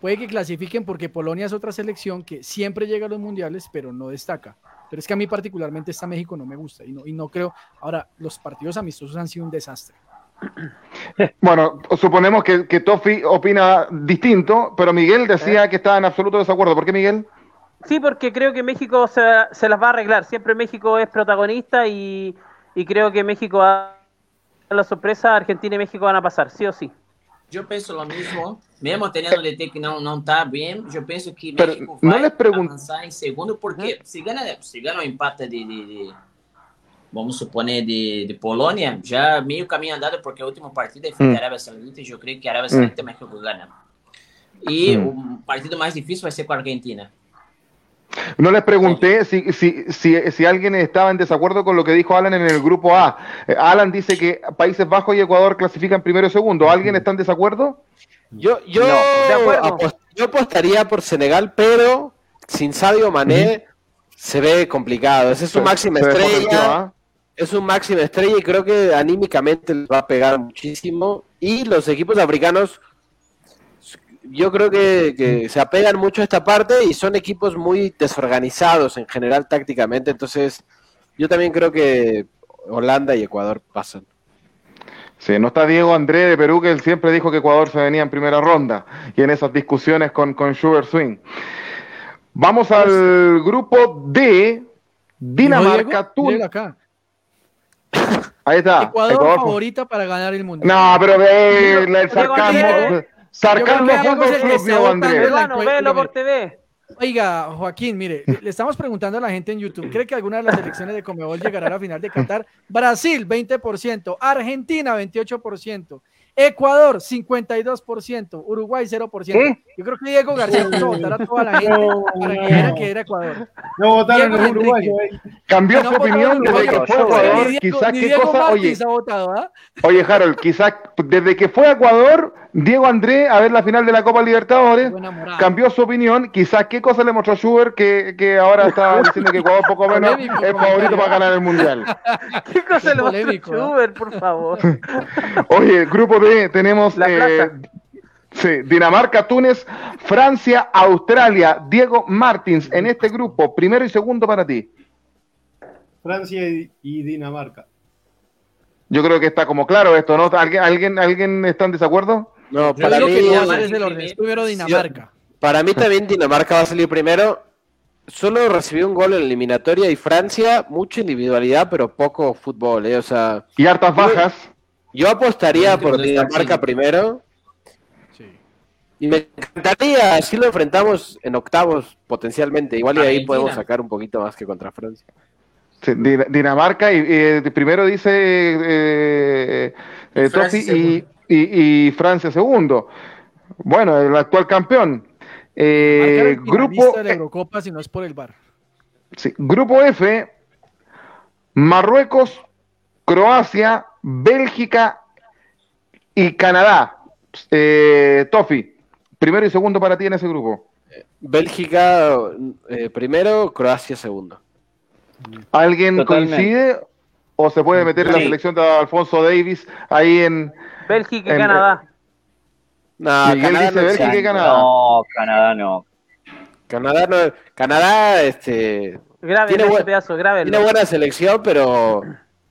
puede que clasifiquen porque Polonia es otra selección que siempre llega a los mundiales, pero no destaca. Pero es que a mí particularmente esta México no me gusta y no, y no creo. Ahora, los partidos amistosos han sido un desastre. Bueno, suponemos que, que Tofi opina distinto, pero Miguel decía que estaba en absoluto desacuerdo. ¿Por qué, Miguel? Sí, porque creo que México se, se las va a arreglar. Siempre México es protagonista y, y creo que México va a la sorpresa. Argentina y México van a pasar, sí o sí. Yo pienso lo mismo, mesmo teniendo DT que não não tá bem, eu penso que Pero México não vai lhe pergun- avançar em segundo, porque se gana se gana o empate de, de, de- vamos suponer de, de Polônia, já meio caminho andado, porque a última partida foi Hum. de Arábia Saudita e eu creio que a Arábia Saudita México gana. Hum. o partido mais difícil vai ser com a Argentina. No les pregunté si, si, si, si alguien estaba en desacuerdo con lo que dijo Alan en el grupo A. Eh, Alan dice que Países Bajos y Ecuador clasifican primero y segundo. ¿Alguien está en desacuerdo? Yo, yo, No, de acuerdo. apos- yo apostaría por Senegal, pero sin Sadio Mané se ve complicado. Ese es su máxima estrella. ¿ah? Es un máxima estrella y creo que anímicamente les va a pegar muchísimo. Y los equipos africanos, yo creo que, que se apegan mucho a esta parte y son equipos muy desorganizados en general tácticamente. Entonces, yo también creo que Holanda y Ecuador pasan. Sí, no está Diego André de Perú, que él siempre dijo que Ecuador se venía en primera ronda y en esas discusiones con, con Sugar Swing. Vamos al grupo D, Dinamarca, ¿No. Ahí está. Ecuador, Ecuador. favorita para ganar el mundial. No, pero ve el Diego sarcasmo. Sarcasmo velo por TV. Oiga, Joaquín, mire, le- estamos preguntando a la gente en YouTube, ¿cree que alguna de las selecciones de Comebol llegará a la final de Qatar? Brasil, 20%, Argentina, 28%, Ecuador, 52%, Uruguay, 0%. ¿Qué? Yo creo que Diego García puso a votar a toda la gente para que viera que era Ecuador. No votaron los uruguayos. Cambió No su opinión desde que fue. Ecuador. Quizás qué Diego cosa. Oye, votado, ¿ah? Oye, Harold, quizás desde que fue a Ecuador, Diego André a ver la final de la Copa Libertadores, cambió su opinión. Quizás qué cosa le mostró a Schubert que, que ahora está diciendo que Ecuador poco menos Polémico es favorito para ganar el Mundial. ¿Qué cosa Qué le mostró. Schubert, por favor? Oye, grupo Tenemos La eh, sí, Dinamarca, Túnez, Francia, Australia. Diego Martins en este grupo, primero y segundo para ti. Francia y, y Dinamarca. Yo creo que está como claro esto, ¿no? ¿Alguien, alguien, ¿alguien está en desacuerdo? No, Yo para mí, que no ese el orden, primero. es Dinamarca. para mí también Dinamarca va a salir primero. Solo recibió un gol en la eliminatoria y Francia, mucha individualidad, pero poco fútbol, ¿eh? O sea, Y hartas bajas. Yo apostaría por Dinamarca primero. Sí. Y me encantaría, si lo enfrentamos en octavos potencialmente. Igual y ahí podemos sacar un poquito más que contra Francia. Sí, Din- Dinamarca y eh, primero dice eh, eh, y, y- y Francia segundo. Bueno, el actual campeón. Eh, el grupo, de la Eurocopa si no es por el bar. sí, grupo F, Marruecos, Croacia, Bélgica y Canadá. Eh, Tofi, primero y segundo para ti en ese grupo. Bélgica eh, primero, Croacia segundo. ¿Alguien Totalmente. coincide o se puede meter en la Sí. selección de Alfonso Davis ahí en... Bélgica y En- Canadá. No, Miguel Canadá dice no Bélgica y Canadá. No, Canadá no. Canadá, no- Canadá este, Graben Tiene buen- pedazo, grábenlo. tiene buena selección, pero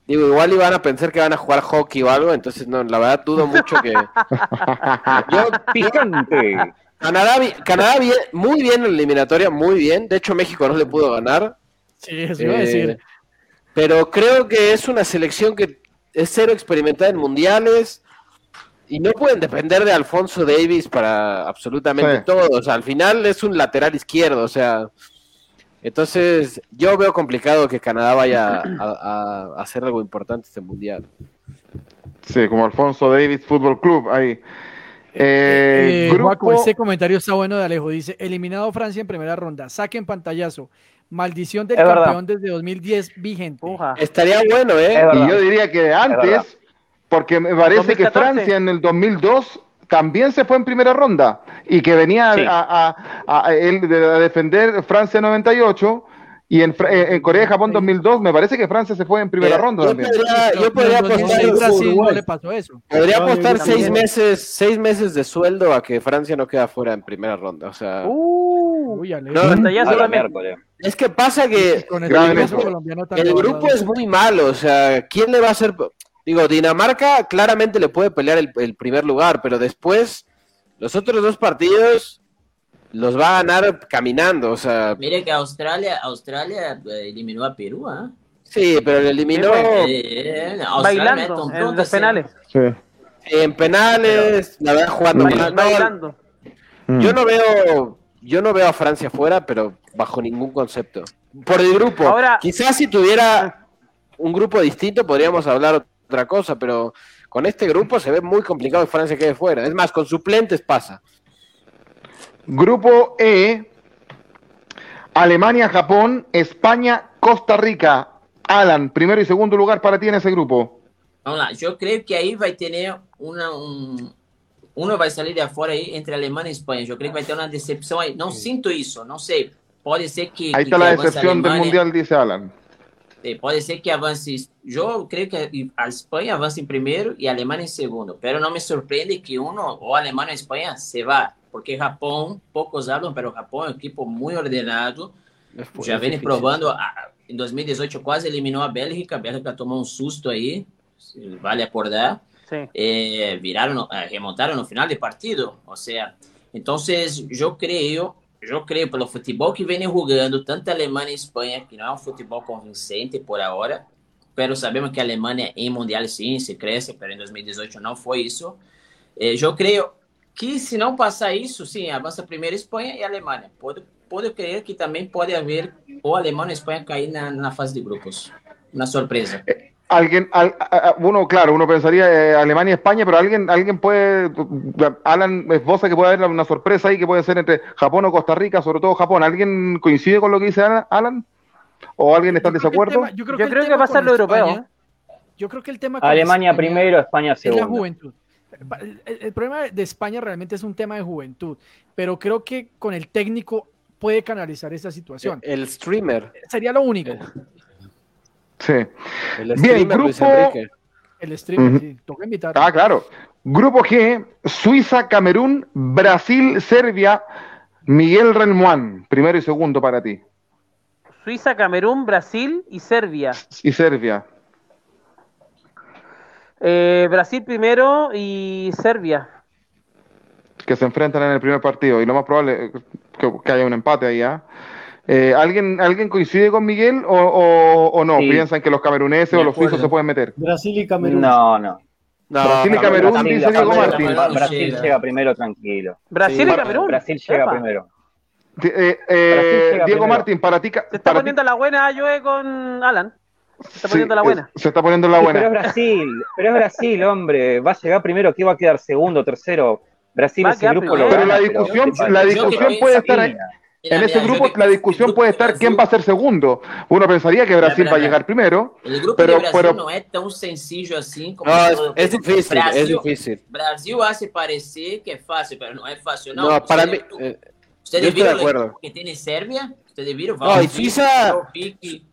digo, igual iban a pensar que van a jugar hockey o algo, entonces no, la verdad dudo mucho que... Yo, Picante. Canadá, bien, muy bien en la eliminatoria, muy bien. De hecho, México no le pudo ganar. Sí, eso iba a Eh, decir. pero creo que es una selección que es cero experimentada en mundiales y no pueden depender de Alfonso Davis para absolutamente Sí. todo. O sea, al final es un lateral izquierdo, o sea. Entonces, yo veo complicado que Canadá vaya a, a- a hacer algo importante este mundial. Sí, como Alfonso Davis Fútbol Club, ahí. Eh, Eh, grupo, Juaco, este comentario está bueno de Alejo. Dice, eliminado Francia en primera ronda. Saquen pantallazo. Maldición del Es verdad. campeón desde 2010 vigente. Puja. Estaría bueno, ¿eh? verdad. y yo diría que verdad. antes, porque me parece que 2014. Francia en el 2002 también se fue en primera ronda y que venía Sí. a, a- a- a él de- a defender Francia 98 Y en, eh, en Corea y Japón 2002, me parece que Francia se fue en primera Mira, ronda yo también. podría, yo podría apostar, 2006 Brasil no Uruguay. le pasó eso. podría apostar también. seis meses, seis meses de sueldo a que Francia no queda fuera en primera ronda. O sea, Uh, Uy. No, es que pasa que con el colombiano tan el grupo es muy malo. O sea, ¿quién le va a hacer? Digo, Dinamarca claramente le puede pelear el, el primer lugar, pero después los otros dos partidos los va a ganar caminando. O sea, Mire que Australia, Australia eh, eliminó a Perú, ¿ah? sí, pero le eliminó Eh, Australia mete Bailando en los penales. Sí. en penales, la verdad jugando Bail- mal. No, bailando. Mm. Yo no veo, yo no veo a Francia fuera, pero bajo ningún concepto. Por el grupo. Ahora- Quizás si tuviera un grupo distinto podríamos hablar otra cosa, pero con este grupo se ve muy complicado que Francia quede fuera. Es más, con suplentes pasa. Grupo E, Alemania, Japón, España, Costa Rica. Alan, primero y segundo lugar para ti en esse grupo. Vamos lá, eu creio que aí vai ter uma, um, uno vai sair de fora aí entre Alemanha e Espanha. Eu creio que vai ter uma decepção aí. Não sinto isso, não sei. Pode ser que. Ahí está que la a decepción del. Mundial, dice Alan. Sí, pode ser que avance. Eu creio que a Espanha avance em primeiro e a Alemanha em segundo. Pero não me surpreende que uno, ou a Alemanha ou a Espanha, se vá. Porque Japão, poucos hablam, pero Japão é um equipo muito ordenado. Já Es vem provando. a- Em 2018 quase eliminou a Bélgica. A Bélgica tomou um susto aí. Vale acordar. Eh, eh, remontaron no final del partido. O sea, entonces yo creo, yo creo pelo futebol que viene jugando tanto Alemania y España, que no es un fútbol convincente por ahora, pero sabemos que Alemania en Mundial sí se crece, pero en 2018 no fue eso. Eh, yo creo que si no pasa eso, sí, avanza primero España y Alemania. Puedo, puedo creer que también puede haber o Alemania o España caer na, na fase de grupos. Una sorpresa. Alguien, al- a- uno, claro, uno pensaría eh, Alemania y España, pero alguien, alguien puede, Alan esboza que puede haber una sorpresa ahí que puede ser entre Japón o Costa Rica, sobre todo Japón. ¿Alguien coincide con lo que dice Alan? ¿O alguien está en desacuerdo? tema- yo creo que, Yo el creo que tema va a ser lo europeo. España- Yo creo que el tema con Alemania España primero, España es la segundo. juventud. El, el- problema de España realmente es un tema de juventud, pero creo que con el técnico puede canalizar esta situación. El streamer. Sería lo único. Sí. El Bien, streamer Luis grupo- Enrique. El streamer, Ujú. sí, toca invitar. Ah, claro. Grupo G, Suiza, Camerún, Brasil, Serbia, Miguel Relmuán, primero y segundo para ti. Suiza, Camerún, Brasil y Serbia. Y Serbia. Eh, Brasil primero y Serbia. que se enfrentan en el primer partido y lo más probable es que, que haya un empate ahí. ¿ah? Eh, ¿alguien, ¿Alguien coincide con Miguel o, o- o no? Sí. ¿Piensan que los cameruneses o los suizos se pueden meter? Brasil y Camerún. No, no. No, Brasil y no, Camerún, Brasil, dice Diego Brasil, Martín. Brasil, Brasil Llega. primero tranquilo. Brasil Sí, y Camerún. Brasil llega Epa. primero. Eh, eh, Brasil llega Diego primero. Martín, para ti. Se está poniendo la buena Joe con Alan. Se está sí, poniendo la eh, buena. Se está poniendo la Sí, pero es buena. Brasil, pero es Brasil, hombre. Va a llegar primero, ¿qué va a quedar segundo, tercero? Brasil ese quedar grupo lo primero. Pero la discusión, pero- la discusión puede estar ahí. Mira, En ese mira, grupo, que- la discusión grupo puede de estar Brasil- quién va a ser segundo. Uno pensaría que Brasil Mira, va a llegar primero. El grupo Pero- de Brasil pero- no es tan sencillo así como No, es, es difícil, Brasil, es difícil. Brasil hace parecer que es fácil, pero no es fácil. No, No, para mí. Eh, ¿Ustedes yo estoy de acuerdo. que tiene Serbia? ¿Ustedes vieron? No, y Suiza- Mitrovic,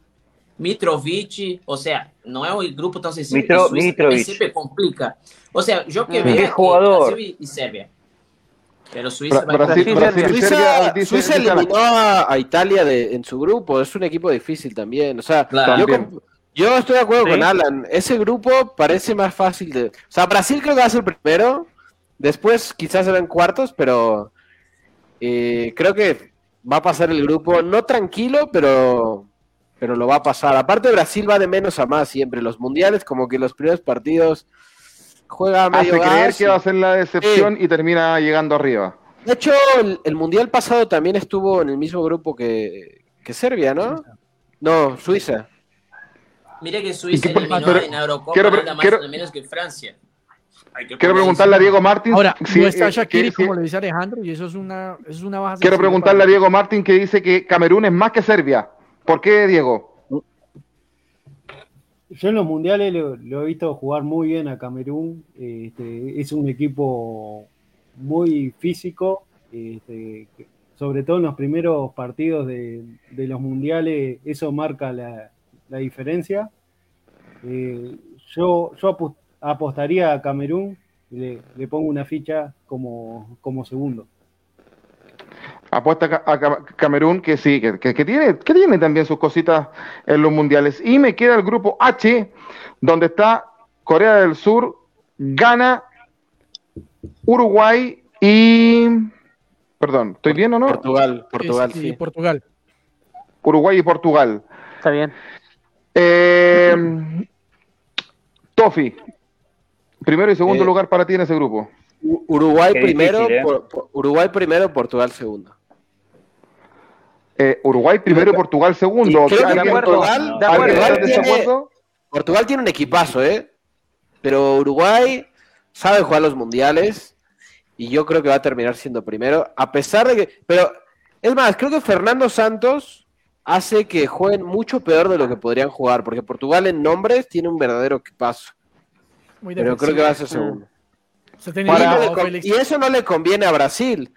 Mitrovic, o sea, no es un grupo tan sencillo. Mitro- Suiza Mitrovic. siempre complica. O sea, yo que Mm. veo jugador. Brasil y, y Serbia. Pero Suiza Bra- Brasil, Brasil, Brasil Suiza, dice- Suiza dice eliminó a, a Italia de, en su grupo. Es un equipo difícil también. O sea, Claro. yo, También. con- yo estoy de acuerdo Sí. con Alan. Ese grupo parece más fácil de. O sea, Brasil creo que va a ser primero. Después quizás serán cuartos, pero eh, creo que va a pasar el grupo no tranquilo, pero pero lo va a pasar. Aparte Brasil va de menos a más siempre. Los mundiales, como que los primeros partidos juega medio Hace creer gas que y- va a ser la decepción y termina llegando arriba. de hecho, el, el mundial pasado también estuvo en el mismo grupo que, que Serbia, ¿no? No, Suiza. Mira que Suiza ¿Y qué- eliminó pero- en Eurocopa quiero- nada más quiero- nada menos que Francia. Que Quiero preguntarle a eso. Diego Martín. Ahora, si- no está eh, Shakiri, que- como le dice Alejandro, y eso es una, eso es una baja. Quiero preguntarle a para- Diego Martín que dice que Camerún es más que Serbia. ¿Por qué, Diego? Yo en los mundiales lo, he visto jugar muy bien a Camerún. Este, es un equipo muy físico. este, sobre todo en los primeros partidos de, los mundiales, eso marca la, diferencia. Eh, yo, yo apostaría a Camerún, le, le pongo una ficha como, como segundo apuesta a Camerún que sí, que, tiene, que tiene también sus cositas en los mundiales. Y me queda el grupo H, donde está Corea del Sur, Ghana, Uruguay y... Perdón, ¿estoy bien o no? Portugal, Portugal, sí. Portugal. Uruguay y Portugal. Está bien. Eh, Tofi, primero y segundo eh, lugar para ti en ese grupo. Uruguay primero, ¿eh? Uruguay primero, Portugal segundo. Eh, Uruguay primero y Portugal segundo. Portugal, Portugal, tiene, un equipazo, ¿eh? Pero Uruguay sabe jugar los mundiales y yo creo que va a terminar siendo primero, a pesar de que... Pero es más, creo que Fernando Santos hace que jueguen mucho peor de lo que podrían jugar, porque Portugal en nombres tiene un verdadero equipazo. pero creo que va a ser segundo. y eso no le conviene a Brasil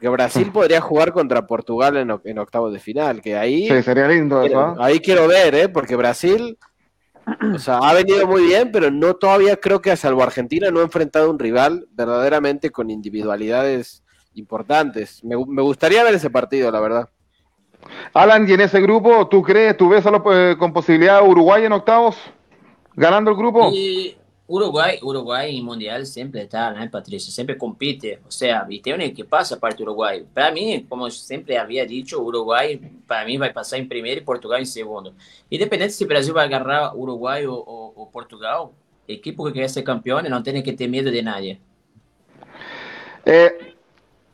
que Brasil podría jugar contra Portugal en, en octavos de final, que ahí... Sí, sería lindo eso. Ahí quiero ver, ¿eh? Porque Brasil, o sea, ha venido muy bien, pero no todavía creo que a salvo Argentina no ha enfrentado un rival verdaderamente con individualidades importantes. Me, gustaría ver ese partido, la verdad. Alan, y en ese grupo, ¿tú crees, tú ves a lo, eh, con posibilidad Uruguay en octavos? ¿Ganando el grupo? Uruguay, Uruguay en Mundial siempre está, ¿no, Patricio? Siempre compite, o sea, y tiene que pasa aparte de Uruguay. Para mí, como siempre había dicho, Uruguay para mí va a pasar en primero y Portugal en segundo. Independiente si Brasil va a agarrar Uruguay o, Portugal, equipo que quiere ser campeón no tiene que tener miedo de nadie. Eh,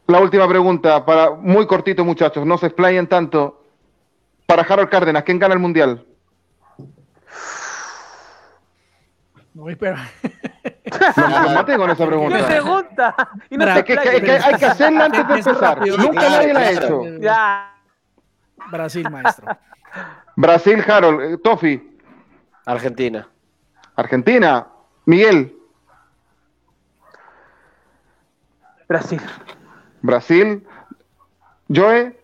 la última pregunta, para muy cortito muchachos, no se explayen tanto. Para Harold Cárdenas, ¿quién gana el Mundial? No, espera. No, mate con esa pregunta. ¿Qué pregunta? Y no es que, hay que hacerla antes de empezar. Nunca nadie la ha hecho. Ya. Brasil, maestro. Brasil, Harold. Eh, Tofi. Argentina. Argentina. Miguel. Brasil. Brasil. Joe.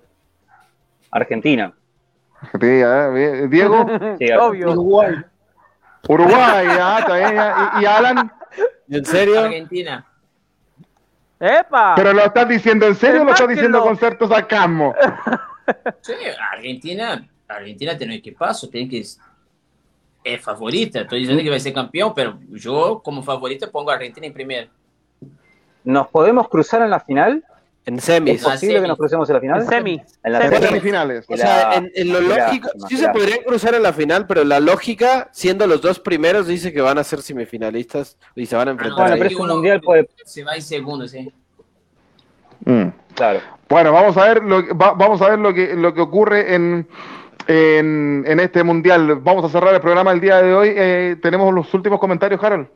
Argentina. Argentina, ¿eh? Diego. Sí, Obvio. Uruguay. Uruguay, ya, está bien, ¿Y, Alan? ¿En serio? Argentina. ¡Epa! ¿Pero lo estás diciendo en serio o lo estás diciendo con cierto sarcasmo? Sí, Argentina, Argentina tiene equipazo, tiene que es favorita. Estoy diciendo que va a ser campeón, pero yo como favorita pongo a Argentina en primer. ¿Nos podemos cruzar en la final? En semis. ¿Es posible que nos crucemos en la final? En semis. En las semifinales. O sea, en, lo lógico, sí se podrían cruzar en la final, pero la lógica, siendo los dos primeros, dice que van a ser semifinalistas y se van a ah, enfrentar. bueno, pero es un mundial puede... Se va en segundo, sí. Mm. Claro. Bueno, vamos a ver lo, vamos a ver lo que, lo que ocurre en, en, en, este mundial. Vamos a cerrar el programa el día de hoy. Eh, tenemos los últimos comentarios, Harold.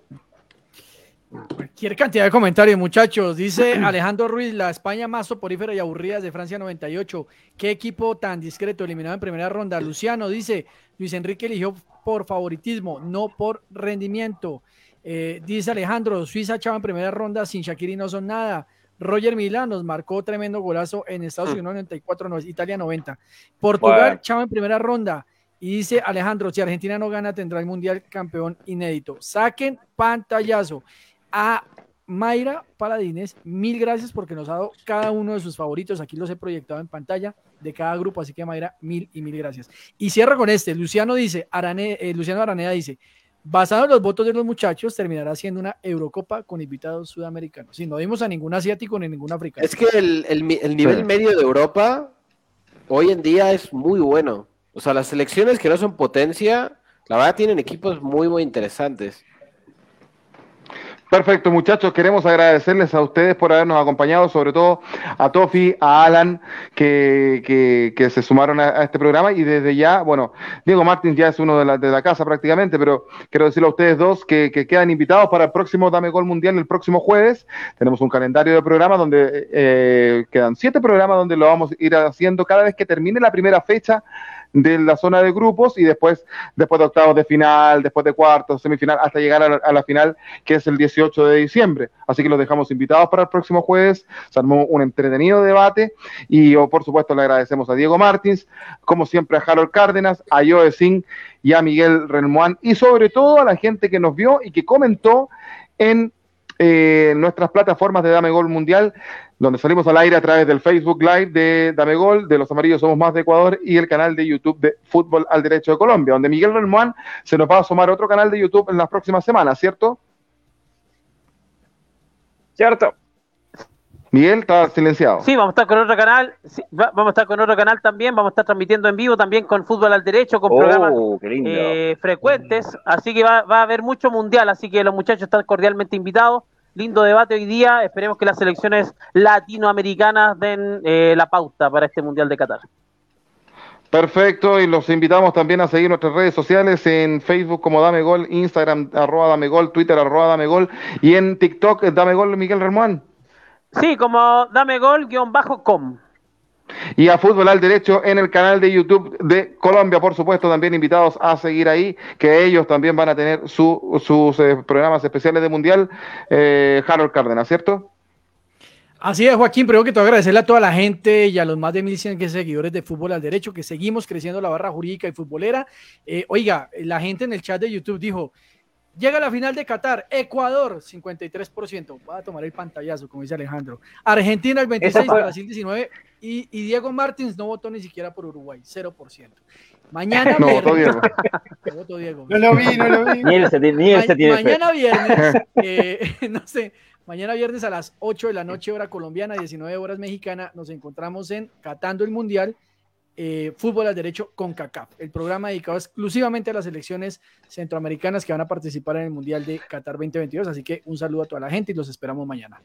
Cualquier cantidad de comentarios, muchachos. Dice Alejandro Ruiz, la España más soporífera y aburrida de Francia 98. Qué equipo tan discreto, eliminado en primera ronda. Luciano dice, Luis Enrique eligió por favoritismo, no por rendimiento. Eh, dice Alejandro, Suiza chava en primera ronda, sin Shakiri no son nada. Roger Milán nos marcó tremendo golazo en Estados Unidos 94, Italia 90. Portugal chava en primera ronda. Y dice Alejandro, si Argentina no gana, tendrá el Mundial campeón inédito. Saquen pantallazo a Mayra Paladines, mil gracias porque nos ha dado cada uno de sus favoritos. Aquí los he proyectado en pantalla de cada grupo, así que Mayra, mil y mil gracias. Y cierro con este. Luciano dice, Arane, eh, Luciano Araneda dice, basado en los votos de los muchachos, terminará siendo una Eurocopa con invitados sudamericanos. Si no vimos a ningún asiático ni ningún africano. Es que el, nivel medio de Europa hoy en día es muy bueno. O sea, las selecciones que no son potencia, la verdad tienen equipos muy, muy interesantes. Perfecto, muchachos, queremos agradecerles a ustedes por habernos acompañado, sobre todo a Tofi, a Alan, que, que, se sumaron a, este programa. Y desde ya, bueno, Diego Martín ya es uno de la, de la casa prácticamente, pero quiero decirle a ustedes dos que, que, quedan invitados para el próximo Dame Gol Mundial el próximo jueves. Tenemos un calendario de programas donde eh, quedan siete programas donde lo vamos a ir haciendo cada vez que termine la primera fecha de la zona de grupos y después, después de octavos de final, después de cuartos, semifinal, hasta llegar a la, final, que es el 18 de diciembre. Así que los dejamos invitados para el próximo jueves. Se armó un entretenido debate y yo, por supuesto, le agradecemos a Diego Martins, como siempre a Harold Cárdenas, a Joe Singh y a Miguel Renmoan y sobre todo a la gente que nos vio y que comentó en eh, nuestras plataformas de Dame Gol Mundial, donde salimos al aire a través del Facebook Live de Dame Gol, de Los Amarillos Somos Más de Ecuador y el canal de YouTube de Fútbol al Derecho de Colombia, donde Miguel Renmoan se nos va a sumar otro canal de YouTube en las próximas semanas, ¿cierto? ¿Cierto? Miguel está silenciado. Sí, vamos a estar con otro canal, sí, va- vamos a estar con otro canal también, vamos a estar transmitiendo en vivo también con Fútbol al Derecho, con programas Oh, lindo. eh, frecuentes, así que va, va a haber mucho mundial, así que los muchachos están cordialmente invitados. Lindo debate hoy día, esperemos que las selecciones latinoamericanas den eh, la pauta para este mundial de Qatar. Perfecto, y los invitamos también a seguir nuestras redes sociales en Facebook como Dame Gol, Instagram arroba Dame Gol, Twitter arroba Dame Gol y en TikTok Dame Gol Miguel Renmoan. Sí, como dame gol guion bajo com. Y a Fútbol al Derecho en el canal de YouTube de Colombia, por supuesto, también invitados a seguir ahí, que ellos también van a tener su- sus eh, programas especiales de Mundial. Eh, Harold Cárdenas, ¿cierto? Así es, Joaquín, pero que te agradecerle a toda la gente y a los más de 1100 que seguidores de Fútbol al Derecho, que seguimos creciendo la barra jurídica y futbolera. Eh, oiga, la gente en el chat de YouTube dijo, llega la final de Qatar, Ecuador, 53%. Voy a tomar el pantallazo, como dice Alejandro. Argentina, el 26%, Esa fue- Brasil, 19%. Y, y Diego Martins no votó ni siquiera por Uruguay, 0%. Mañana No, votó viernes- Diego. No votó Diego. No lo vi, no lo vi. Ni él se, ni él Ma- se tiene fe. mañana viernes, eh, no sé, mañana viernes a las 8 de la noche, hora colombiana, 19 horas mexicana, nos encontramos en Catando el Mundial, eh, Fútbol al Derecho con CACAF, el programa dedicado exclusivamente a las selecciones centroamericanas que van a participar en el Mundial de Qatar 2022. Así que un saludo a toda la gente y los esperamos mañana.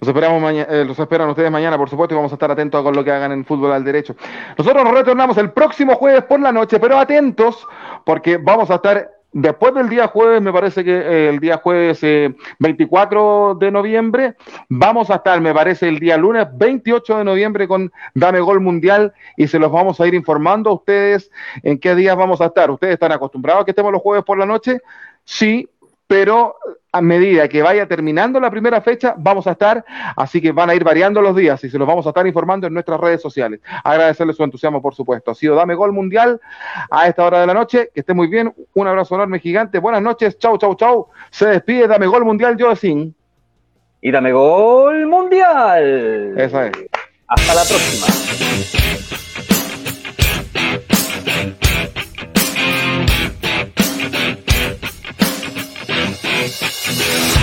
Los esperamos mañana, los esperan ustedes mañana, por supuesto, y vamos a estar atentos con lo que hagan en fútbol al derecho. Nosotros nos retornamos el próximo jueves por la noche, pero atentos, porque vamos a estar después del día jueves, me parece que eh, el día jueves eh, 24 de noviembre, vamos a estar, me parece, el día lunes 28 de noviembre con Dame Gol Mundial y se los vamos a ir informando a ustedes en qué días vamos a estar. ¿Ustedes están acostumbrados a que estemos los jueves por la noche? Sí, pero a medida que vaya terminando la primera fecha, vamos a estar, así que van a ir variando los días y se los vamos a estar informando en nuestras redes sociales. Agradecerles su entusiasmo, por supuesto. Ha sido Dame Gol Mundial a esta hora de la noche. Que esté muy bien. Un abrazo enorme, gigante. Buenas noches. Chau, chau, chau. Se despide Dame Gol Mundial, sin. Y dame gol mundial. Esa es. Hasta la próxima. Podcast.